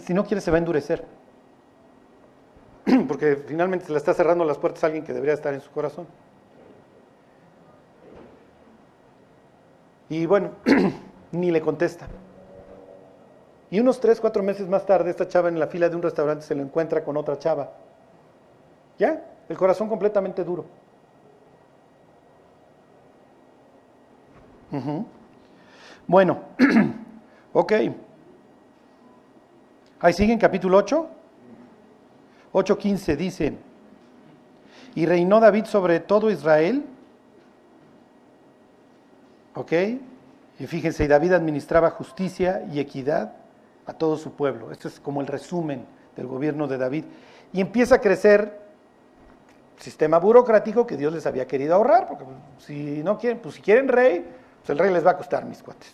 si no quiere se va a endurecer. Porque finalmente le está cerrando las puertas a alguien que debería estar en su corazón. Y bueno, ni le contesta. Y unos tres, cuatro meses más tarde, esta chava en la fila de un restaurante se le encuentra con otra chava. ¿Ya? El corazón completamente duro. Bueno, ok. Ahí sigue en capítulo 8. 8.15 dice, y reinó David sobre todo Israel. ¿Ok? Y fíjense, y David administraba justicia y equidad a todo su pueblo. Esto es como el resumen del gobierno de David. Y empieza a crecer sistema burocrático que Dios les había querido ahorrar, porque si no quieren, pues si quieren rey, pues el rey les va a costar, mis cuates.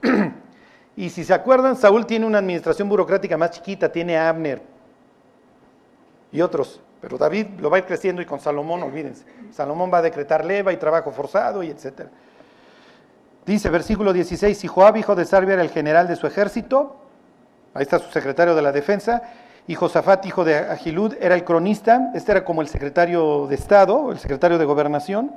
y si se acuerdan, Saúl tiene una administración burocrática más chiquita, tiene Abner y otros, pero David lo va a ir creciendo y con Salomón, olvídense, Salomón va a decretar leva y trabajo forzado y etcétera. Dice versículo 16, y Joab, hijo de Sarbia, era el general de su ejército, ahí está su secretario de la defensa, y Josafat, hijo de Agilud, era el cronista, este era como el secretario de Estado, el secretario de Gobernación.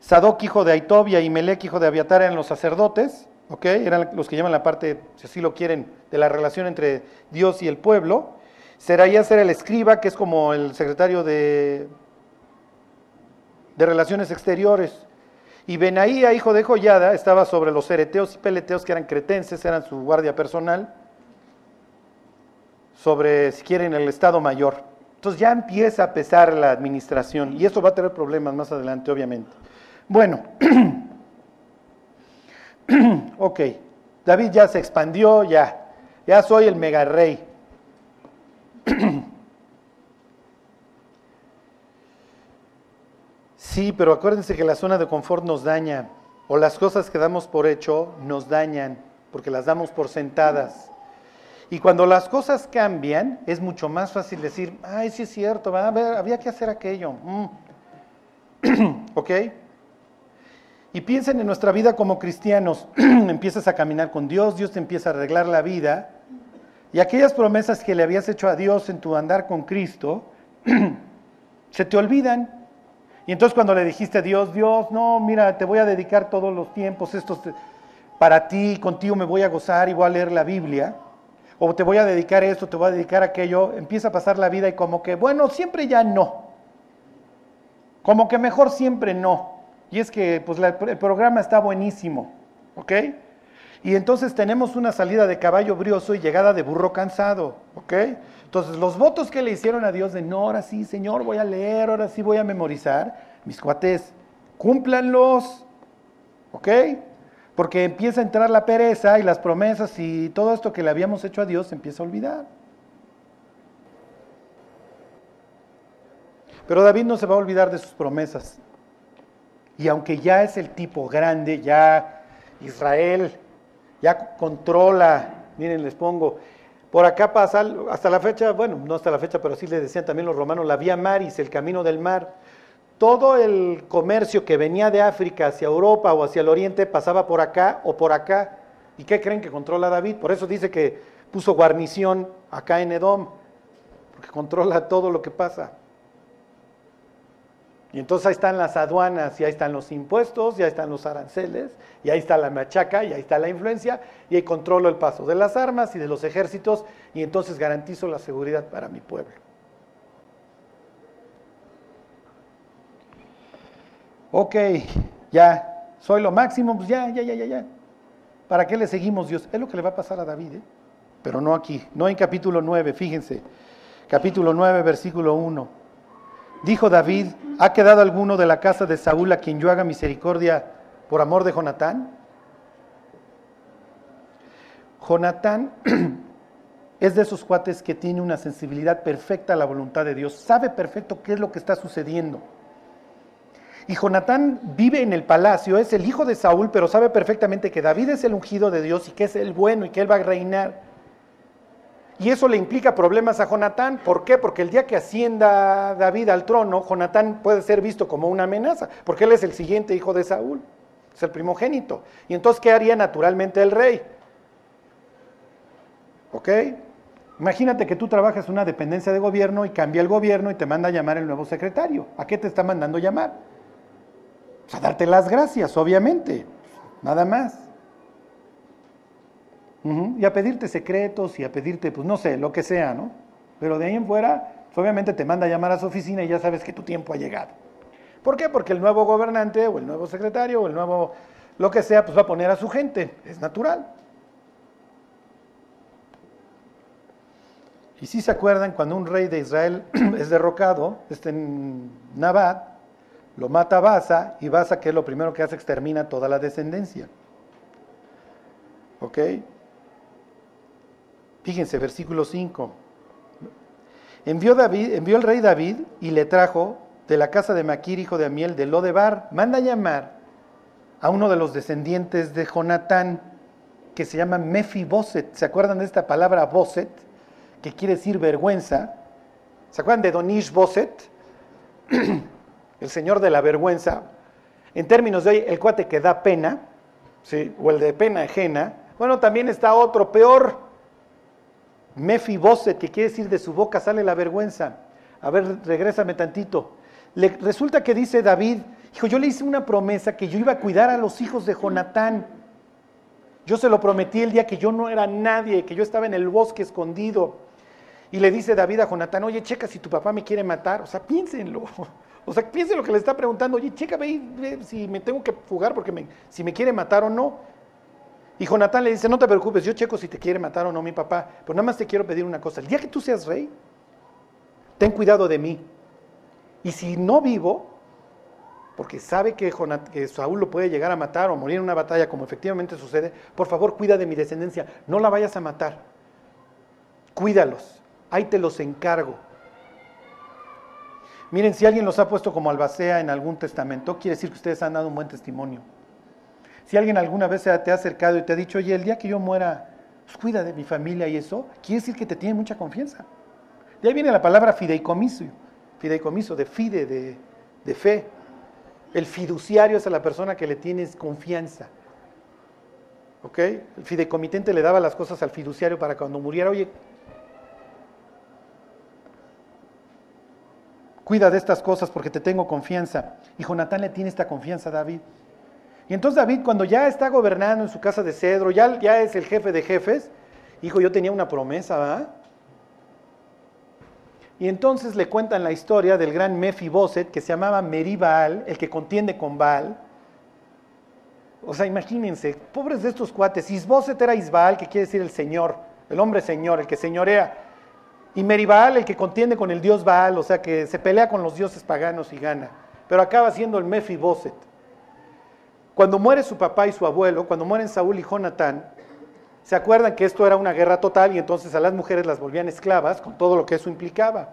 Sadoc, hijo de Aitobia, y Melech, hijo de Abiatar, eran los sacerdotes, ¿ok? Eran los que llevan la parte, si así lo quieren, de la relación entre Dios y el pueblo. Seraías era el escriba, que es como el secretario de, de Relaciones Exteriores. Y Benaía, hijo de Joyada, estaba sobre los ereteos y peleteos que eran cretenses, eran su guardia personal, sobre, si quieren, el Estado Mayor. Entonces ya empieza a pesar la administración y esto va a tener problemas más adelante, obviamente. Bueno, ok, David ya se expandió, ya, ya soy el mega rey. Sí, pero acuérdense que la zona de confort nos daña, o las cosas que damos por hecho nos dañan, porque las damos por sentadas. Y cuando las cosas cambian, es mucho más fácil decir, ay, sí es cierto, a ver, había que hacer aquello. Mm. ¿Ok? Y piensen en nuestra vida como cristianos, empiezas a caminar con Dios, Dios te empieza a arreglar la vida, y aquellas promesas que le habías hecho a Dios en tu andar con Cristo, se te olvidan. Y entonces cuando le dijiste a Dios, Dios, no, mira, te voy a dedicar todos los tiempos estos para ti, contigo me voy a gozar y voy a leer la Biblia, o te voy a dedicar esto, te voy a dedicar aquello, empieza a pasar la vida y como que, bueno, siempre ya no. Como que mejor siempre no. Y es que pues el programa está buenísimo, ¿ok? Y entonces tenemos una salida de caballo brioso y llegada de burro cansado, ¿ok? Entonces, los votos que le hicieron a Dios de no, ahora sí, Señor, voy a leer, ahora sí voy a memorizar, mis cuates, cúmplanlos, ¿ok? Porque empieza a entrar la pereza y las promesas y todo esto que le habíamos hecho a Dios se empieza a olvidar. Pero David no se va a olvidar de sus promesas. Y aunque ya es el tipo grande, ya Israel ya controla, miren, les pongo, por acá pasa, hasta la fecha, bueno, no hasta la fecha, pero sí le decían también los romanos, la vía maris, el camino del mar. Todo el comercio que venía de África hacia Europa o hacia el Oriente pasaba por acá o por acá. ¿Y qué creen que controla David? Por eso dice que puso guarnición acá en Edom, porque controla todo lo que pasa. Y entonces ahí están las aduanas, y ahí están los impuestos, y ahí están los aranceles, y ahí está la machaca, y ahí está la influencia, y ahí controlo el paso de las armas y de los ejércitos, y entonces garantizo la seguridad para mi pueblo. Ok, ya, soy lo máximo, pues ya, ya, ya, ya, ya. ¿Para qué le seguimos Dios? Es lo que le va a pasar a David, ¿eh? pero no aquí, no en capítulo 9, fíjense, capítulo 9, versículo 1. Dijo David, ¿ha quedado alguno de la casa de Saúl a quien yo haga misericordia por amor de Jonatán? Jonatán es de esos cuates que tiene una sensibilidad perfecta a la voluntad de Dios, sabe perfecto qué es lo que está sucediendo. Y Jonatán vive en el palacio, es el hijo de Saúl, pero sabe perfectamente que David es el ungido de Dios y que es el bueno y que él va a reinar. Y eso le implica problemas a Jonatán. ¿Por qué? Porque el día que ascienda David al trono, Jonatán puede ser visto como una amenaza, porque él es el siguiente hijo de Saúl, es el primogénito. Y entonces, ¿qué haría naturalmente el rey? ¿Ok? Imagínate que tú trabajas en una dependencia de gobierno y cambia el gobierno y te manda a llamar el nuevo secretario. ¿A qué te está mandando llamar? Pues a darte las gracias, obviamente. Nada más. Y a pedirte secretos y a pedirte, pues no sé, lo que sea, ¿no? Pero de ahí en fuera, pues, obviamente te manda a llamar a su oficina y ya sabes que tu tiempo ha llegado. ¿Por qué? Porque el nuevo gobernante o el nuevo secretario o el nuevo, lo que sea, pues va a poner a su gente. Es natural. Y si se acuerdan, cuando un rey de Israel es derrocado, este Nabat, lo mata a Baza y Baza, que es lo primero que hace, extermina toda la descendencia. ¿Ok? Fíjense, versículo 5. Envió, el rey David y le trajo de la casa de Maquir, hijo de Amiel, de Lodebar, manda llamar a uno de los descendientes de Jonatán, que se llama Mefiboset. ¿Se acuerdan de esta palabra Boset? Que quiere decir vergüenza. ¿Se acuerdan de Donish Boset? el señor de la vergüenza. En términos de hoy, el cuate que da pena, ¿sí? o el de pena ajena. Bueno, también está otro peor. Mefiboset, que quiere decir de su boca sale la vergüenza. A ver, regrésame tantito. Le, resulta que dice David, hijo, yo le hice una promesa que yo iba a cuidar a los hijos de Jonatán. Yo se lo prometí el día que yo no era nadie, que yo estaba en el bosque escondido. Y le dice David a Jonatán, oye, checa si tu papá me quiere matar. O sea, piénsenlo. O sea, piensen lo que le está preguntando. Oye, checa, ve, si me tengo que fugar porque si me quiere matar o no. Y Jonatán le dice, no te preocupes, yo checo si te quiere matar o no mi papá. Pero nada más te quiero pedir una cosa. El día que tú seas rey, ten cuidado de mí. Y si no vivo, porque sabe que, Saúl lo puede llegar a matar o morir en una batalla, como efectivamente sucede, por favor cuida de mi descendencia, no la vayas a matar. Cuídalos, ahí te los encargo. Miren, si alguien los ha puesto como albacea en algún testamento, quiere decir que ustedes han dado un buen testimonio. Si alguien alguna vez te ha acercado y te ha dicho, oye, el día que yo muera, pues cuida de mi familia y eso, quiere decir que te tiene mucha confianza. De ahí viene la palabra fideicomiso, fideicomiso, de fide, de, de fe. El fiduciario es a la persona que le tienes confianza. ¿Ok? El fideicomitente le daba las cosas al fiduciario para cuando muriera, oye, cuida de estas cosas porque te tengo confianza. Y Jonatán le tiene esta confianza a David. Y entonces David, cuando ya está gobernando en su casa de cedro, ya, ya es el jefe de jefes, hijo, yo tenía una promesa, ¿verdad? Y entonces le cuentan la historia del gran Mefiboset que se llamaba Meribal, el que contiende con Baal. O sea, imagínense, pobres de estos cuates. Isboset era Isbaal, que quiere decir el Señor, el hombre Señor, el que señorea. Y Meribal, el que contiende con el dios Baal, o sea, que se pelea con los dioses paganos y gana. Pero acaba siendo el Mefiboset. Cuando muere su papá y su abuelo, cuando mueren Saúl y Jonatán, ¿Se acuerdan que esto era una guerra total y entonces a las mujeres las volvían esclavas con todo lo que eso implicaba?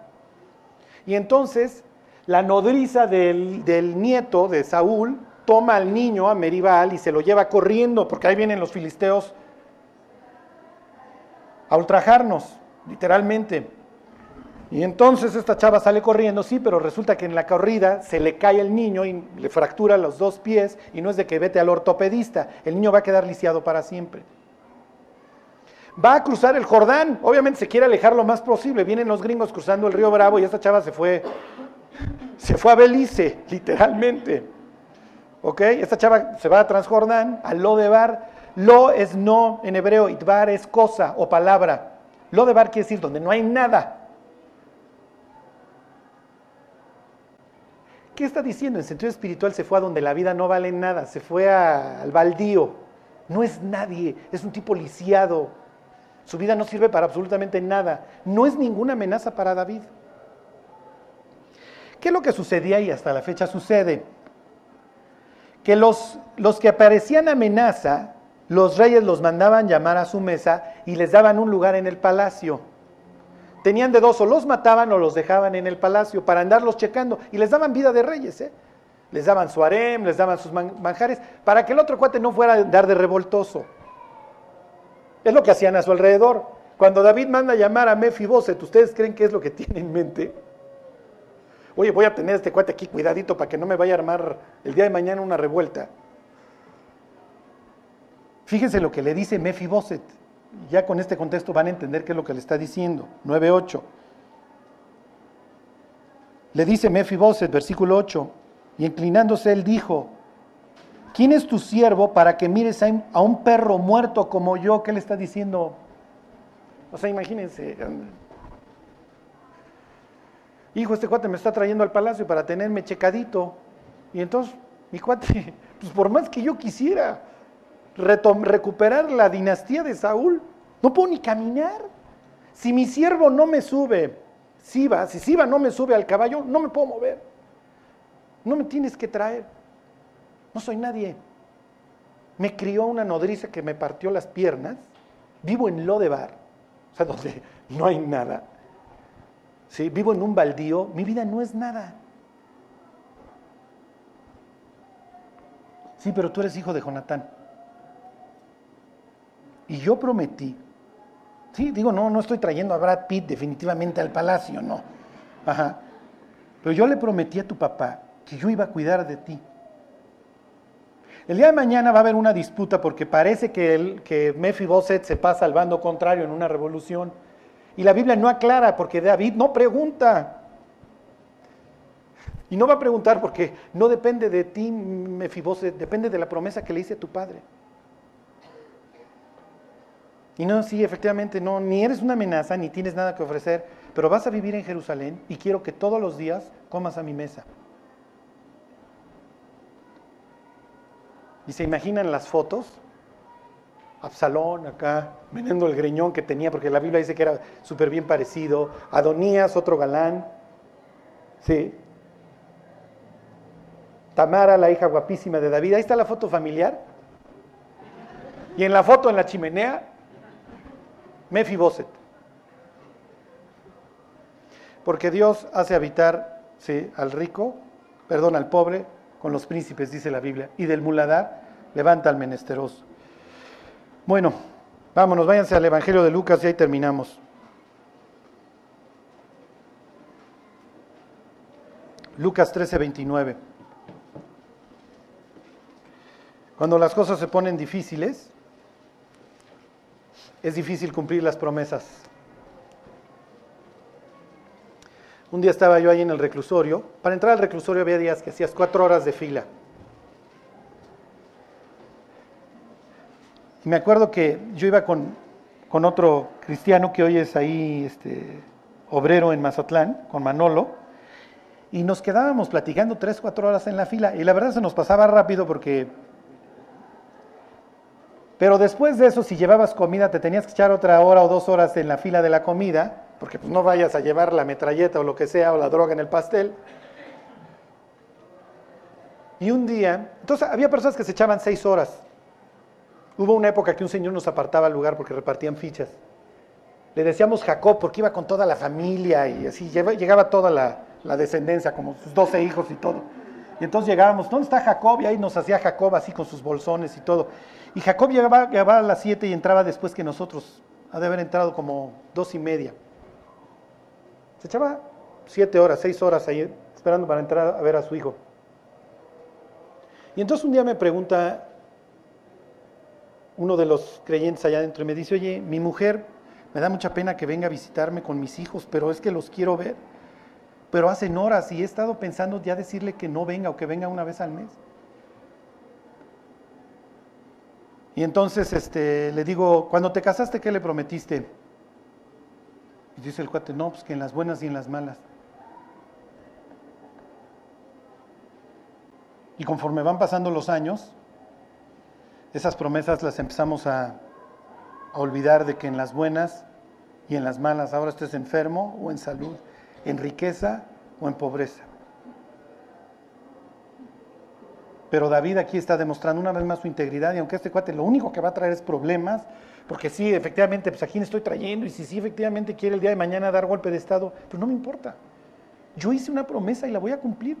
Y entonces la nodriza del, nieto de Saúl toma al niño, a Meribal, y se lo lleva corriendo, porque ahí vienen los filisteos a ultrajarnos, literalmente. Y entonces esta chava sale corriendo, sí, pero resulta que en la corrida se le cae el niño y le fractura los dos pies, y no es de que vete al ortopedista, el niño va a quedar lisiado para siempre va a cruzar el Jordán. Obviamente se quiere alejar lo más posible. Vienen los gringos cruzando el río Bravo y esta chava se fue, se fue a Belice, literalmente. ¿Ok? Esta chava se va a Transjordán, a Lodebar. Lo es no en hebreo, itbar es cosa o palabra. Lodebar quiere decir donde no hay nada. ¿Qué está diciendo? En sentido espiritual se fue a donde la vida no vale nada, se fue al baldío. No es nadie, es un tipo lisiado, su vida no sirve para absolutamente nada. No es ninguna amenaza para David. ¿Qué es lo que sucedía y hasta la fecha sucede? Que los, los que aparecían amenaza, los reyes los mandaban llamar a su mesa y les daban un lugar en el palacio. Tenían de dos, o los mataban o los dejaban en el palacio para andarlos checando. Y les daban vida de reyes, ¿eh? Les daban su harem, les daban sus manjares, para que el otro cuate no fuera a dar de revoltoso. Es lo que hacían a su alrededor. Cuando David manda a llamar a Mefiboset, ¿ustedes creen que es lo que tiene en mente? Oye, voy a tener este cuate aquí cuidadito para que no me vaya a armar el día de mañana una revuelta. Fíjense lo que le dice Mefiboset. Ya con este contexto van a entender qué es lo que le está diciendo. 9.8. Le dice Mefiboset, versículo 8, y inclinándose él dijo, ¿Quién es tu siervo para que mires a un perro muerto como yo? ¿Qué le está diciendo? O sea, imagínense. Hijo, este cuate me está trayendo al palacio para tenerme checadito. Y entonces, mi cuate, pues por más que yo quisiera recuperar la dinastía de Saúl. No puedo ni caminar. Si mi siervo no me sube, Siba, si Siba no me sube al caballo, no me puedo mover. No me tienes que traer. No soy nadie. Me crió una nodriza que me partió las piernas. Vivo en Lodebar, o sea, donde no hay nada. ¿Sí? Vivo en un baldío. Mi vida no es nada. Sí, pero tú eres hijo de Jonatán. Y yo prometí, sí, digo, no, no estoy trayendo a Brad Pitt definitivamente al palacio, no. Ajá. Pero yo le prometí a tu papá que yo iba a cuidar de ti. El día de mañana va a haber una disputa porque parece que, el, que Mefiboset se pasa al bando contrario en una revolución. Y la Biblia no aclara porque David no pregunta. Y no va a preguntar porque no depende de ti, Mefiboset, depende de la promesa que le hice a tu padre. Y no, sí, efectivamente, no, ni eres una amenaza, ni tienes nada que ofrecer, pero vas a vivir en Jerusalén y quiero que todos los días comas a mi mesa. Y se imaginan las fotos, Absalón acá, vendiendo el greñón que tenía, porque la Biblia dice que era súper bien parecido, Adonías, otro galán, sí. Tamara, la hija guapísima de David, ahí está la foto familiar. Y en la foto en la chimenea, Mefiboset. Porque Dios hace habitar sí, al rico, perdón, al pobre, con los príncipes, dice la Biblia, y del muladar levanta al menesteroso. Bueno, vámonos, váyanse al Evangelio de Lucas y ahí terminamos. Lucas 13, 29. Cuando las cosas se ponen difíciles, es difícil cumplir las promesas. Un día estaba yo ahí en el reclusorio. Para entrar al reclusorio había días que hacías cuatro horas de fila. Y me acuerdo que yo iba con, otro cristiano que hoy es ahí este, obrero en Mazatlán, con Manolo, y nos quedábamos platicando tres, cuatro horas en la fila. Y la verdad se nos pasaba rápido porque pero después de eso, si llevabas comida, te tenías que echar otra hora o dos horas en la fila de la comida, porque pues no vayas a llevar la metralleta o lo que sea, o la droga en el pastel. Y un día, entonces había personas que se echaban seis horas. Hubo una época que un señor nos apartaba al lugar porque repartían fichas. Le decíamos Jacob porque iba con toda la familia y así llegaba toda la, la descendencia, como sus doce hijos y todo. Y entonces llegábamos, ¿dónde está Jacob? Y ahí nos hacía Jacob así con sus bolsones y todo. Y Jacob llegaba, a las siete y entraba después que nosotros. Ha de haber entrado como dos y media. Se echaba siete horas, seis horas ahí esperando para entrar a ver a su hijo. Y entonces un día me pregunta uno de los creyentes allá adentro y me dice, oye, mi mujer me da mucha pena que venga a visitarme con mis hijos, pero es que los quiero ver. Pero hacen horas y he estado pensando ya decirle que no venga o que venga una vez al mes. Y entonces este, le digo, cuando te casaste, ¿qué le prometiste? Y dice el cuate, no, pues que en las buenas y en las malas. Y conforme van pasando los años, esas promesas las empezamos a, a olvidar de que en las buenas y en las malas, ahora estés enfermo o en salud, en riqueza o en pobreza. Pero David aquí está demostrando una vez más su integridad y aunque este cuate lo único que va a traer es problemas, porque sí, efectivamente, pues aquí estoy trayendo y si sí, efectivamente quiere el día de mañana dar golpe de Estado, pues no me importa. Yo hice una promesa y la voy a cumplir.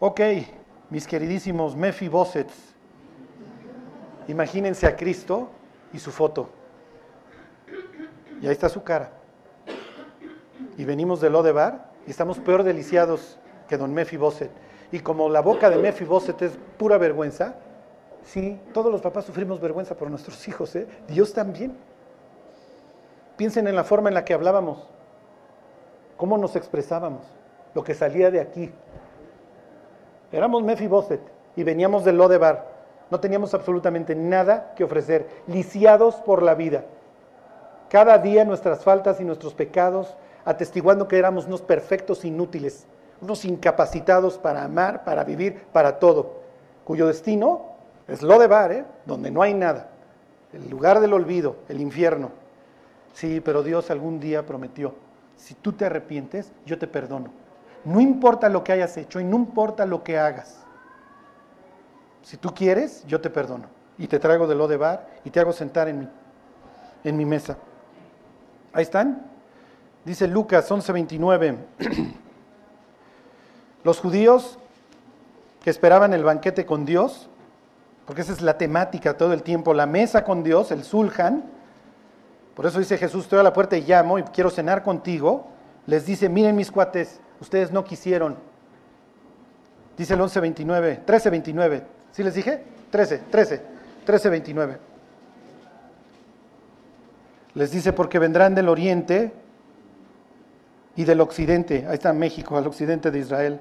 Ok, mis queridísimos Mephibosets, imagínense a Cristo y su foto. Y ahí está su cara. Y venimos de Lodebar y estamos peor deliciados que don Mefiboset. Y como la boca de Mefiboset es pura vergüenza, sí, todos los papás sufrimos vergüenza por nuestros hijos, ¿eh? Dios también. Piensen en la forma en la que hablábamos, cómo nos expresábamos, lo que salía de aquí. Éramos Mefiboset y veníamos del Lodebar. No teníamos absolutamente nada que ofrecer, lisiados por la vida. Cada día nuestras faltas y nuestros pecados, atestiguando que éramos unos perfectos inútiles unos incapacitados para amar, para vivir, para todo, cuyo destino es lo de Bar, ¿eh? donde no hay nada, el lugar del olvido, el infierno. Sí, pero Dios algún día prometió, si tú te arrepientes, yo te perdono. No importa lo que hayas hecho y no importa lo que hagas. Si tú quieres, yo te perdono. Y te traigo de lo de bar y te hago sentar en mi, en mi mesa. Ahí están. Dice Lucas 11:29. Los judíos que esperaban el banquete con Dios, porque esa es la temática todo el tiempo, la mesa con Dios, el sulhan. Por eso dice Jesús, estoy a la puerta y llamo y quiero cenar contigo. Les dice, miren mis cuates, ustedes no quisieron. Dice el 11.29, 13.29. ¿Sí les dije? 13, 13, 13.29. Les dice, porque vendrán del oriente y del occidente. Ahí está México, al occidente de Israel.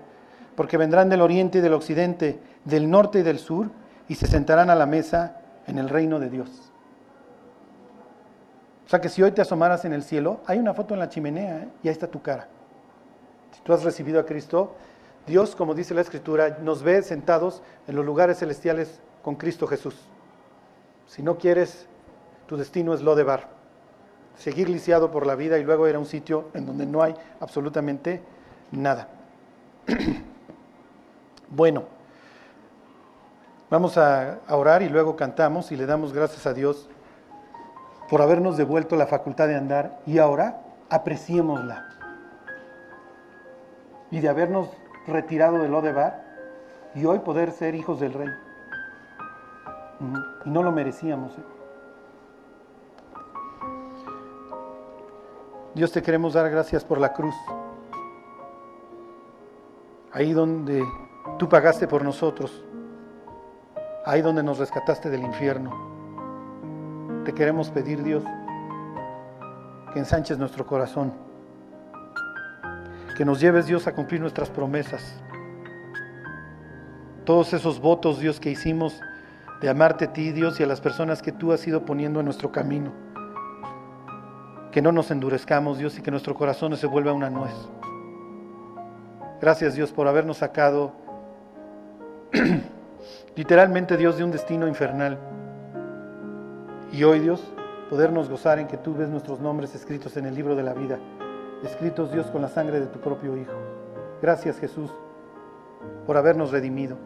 Porque vendrán del oriente y del occidente, del norte y del sur, y se sentarán a la mesa en el reino de Dios. O sea que si hoy te asomaras en el cielo, hay una foto en la chimenea ¿eh? y ahí está tu cara. Si tú has recibido a Cristo, Dios, como dice la Escritura, nos ve sentados en los lugares celestiales con Cristo Jesús. Si no quieres, tu destino es Lodebar. Seguir lisiado por la vida y luego ir a un sitio en donde no hay absolutamente nada. bueno, vamos a orar y luego cantamos y le damos gracias a Dios por habernos devuelto la facultad de andar y ahora apreciémosla. Y de habernos retirado del Odebar y hoy poder ser hijos del rey. Y no lo merecíamos. ¿eh? Dios te queremos dar gracias por la cruz. Ahí donde tú pagaste por nosotros. Ahí donde nos rescataste del infierno. Te queremos pedir, Dios, que ensanches nuestro corazón que nos lleves, Dios, a cumplir nuestras promesas. Todos esos votos, Dios, que hicimos de amarte a ti, Dios, y a las personas que tú has ido poniendo en nuestro camino. Que no nos endurezcamos, Dios, y que nuestro corazón no se vuelva una nuez. Gracias, Dios, por habernos sacado literalmente, Dios, de un destino infernal. Y hoy, Dios, podernos gozar en que tú ves nuestros nombres escritos en el libro de la vida escritos Dios con la sangre de tu propio Hijo. Gracias Jesús por habernos redimido.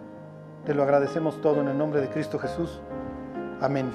Te lo agradecemos todo en el nombre de Cristo Jesús. Amén.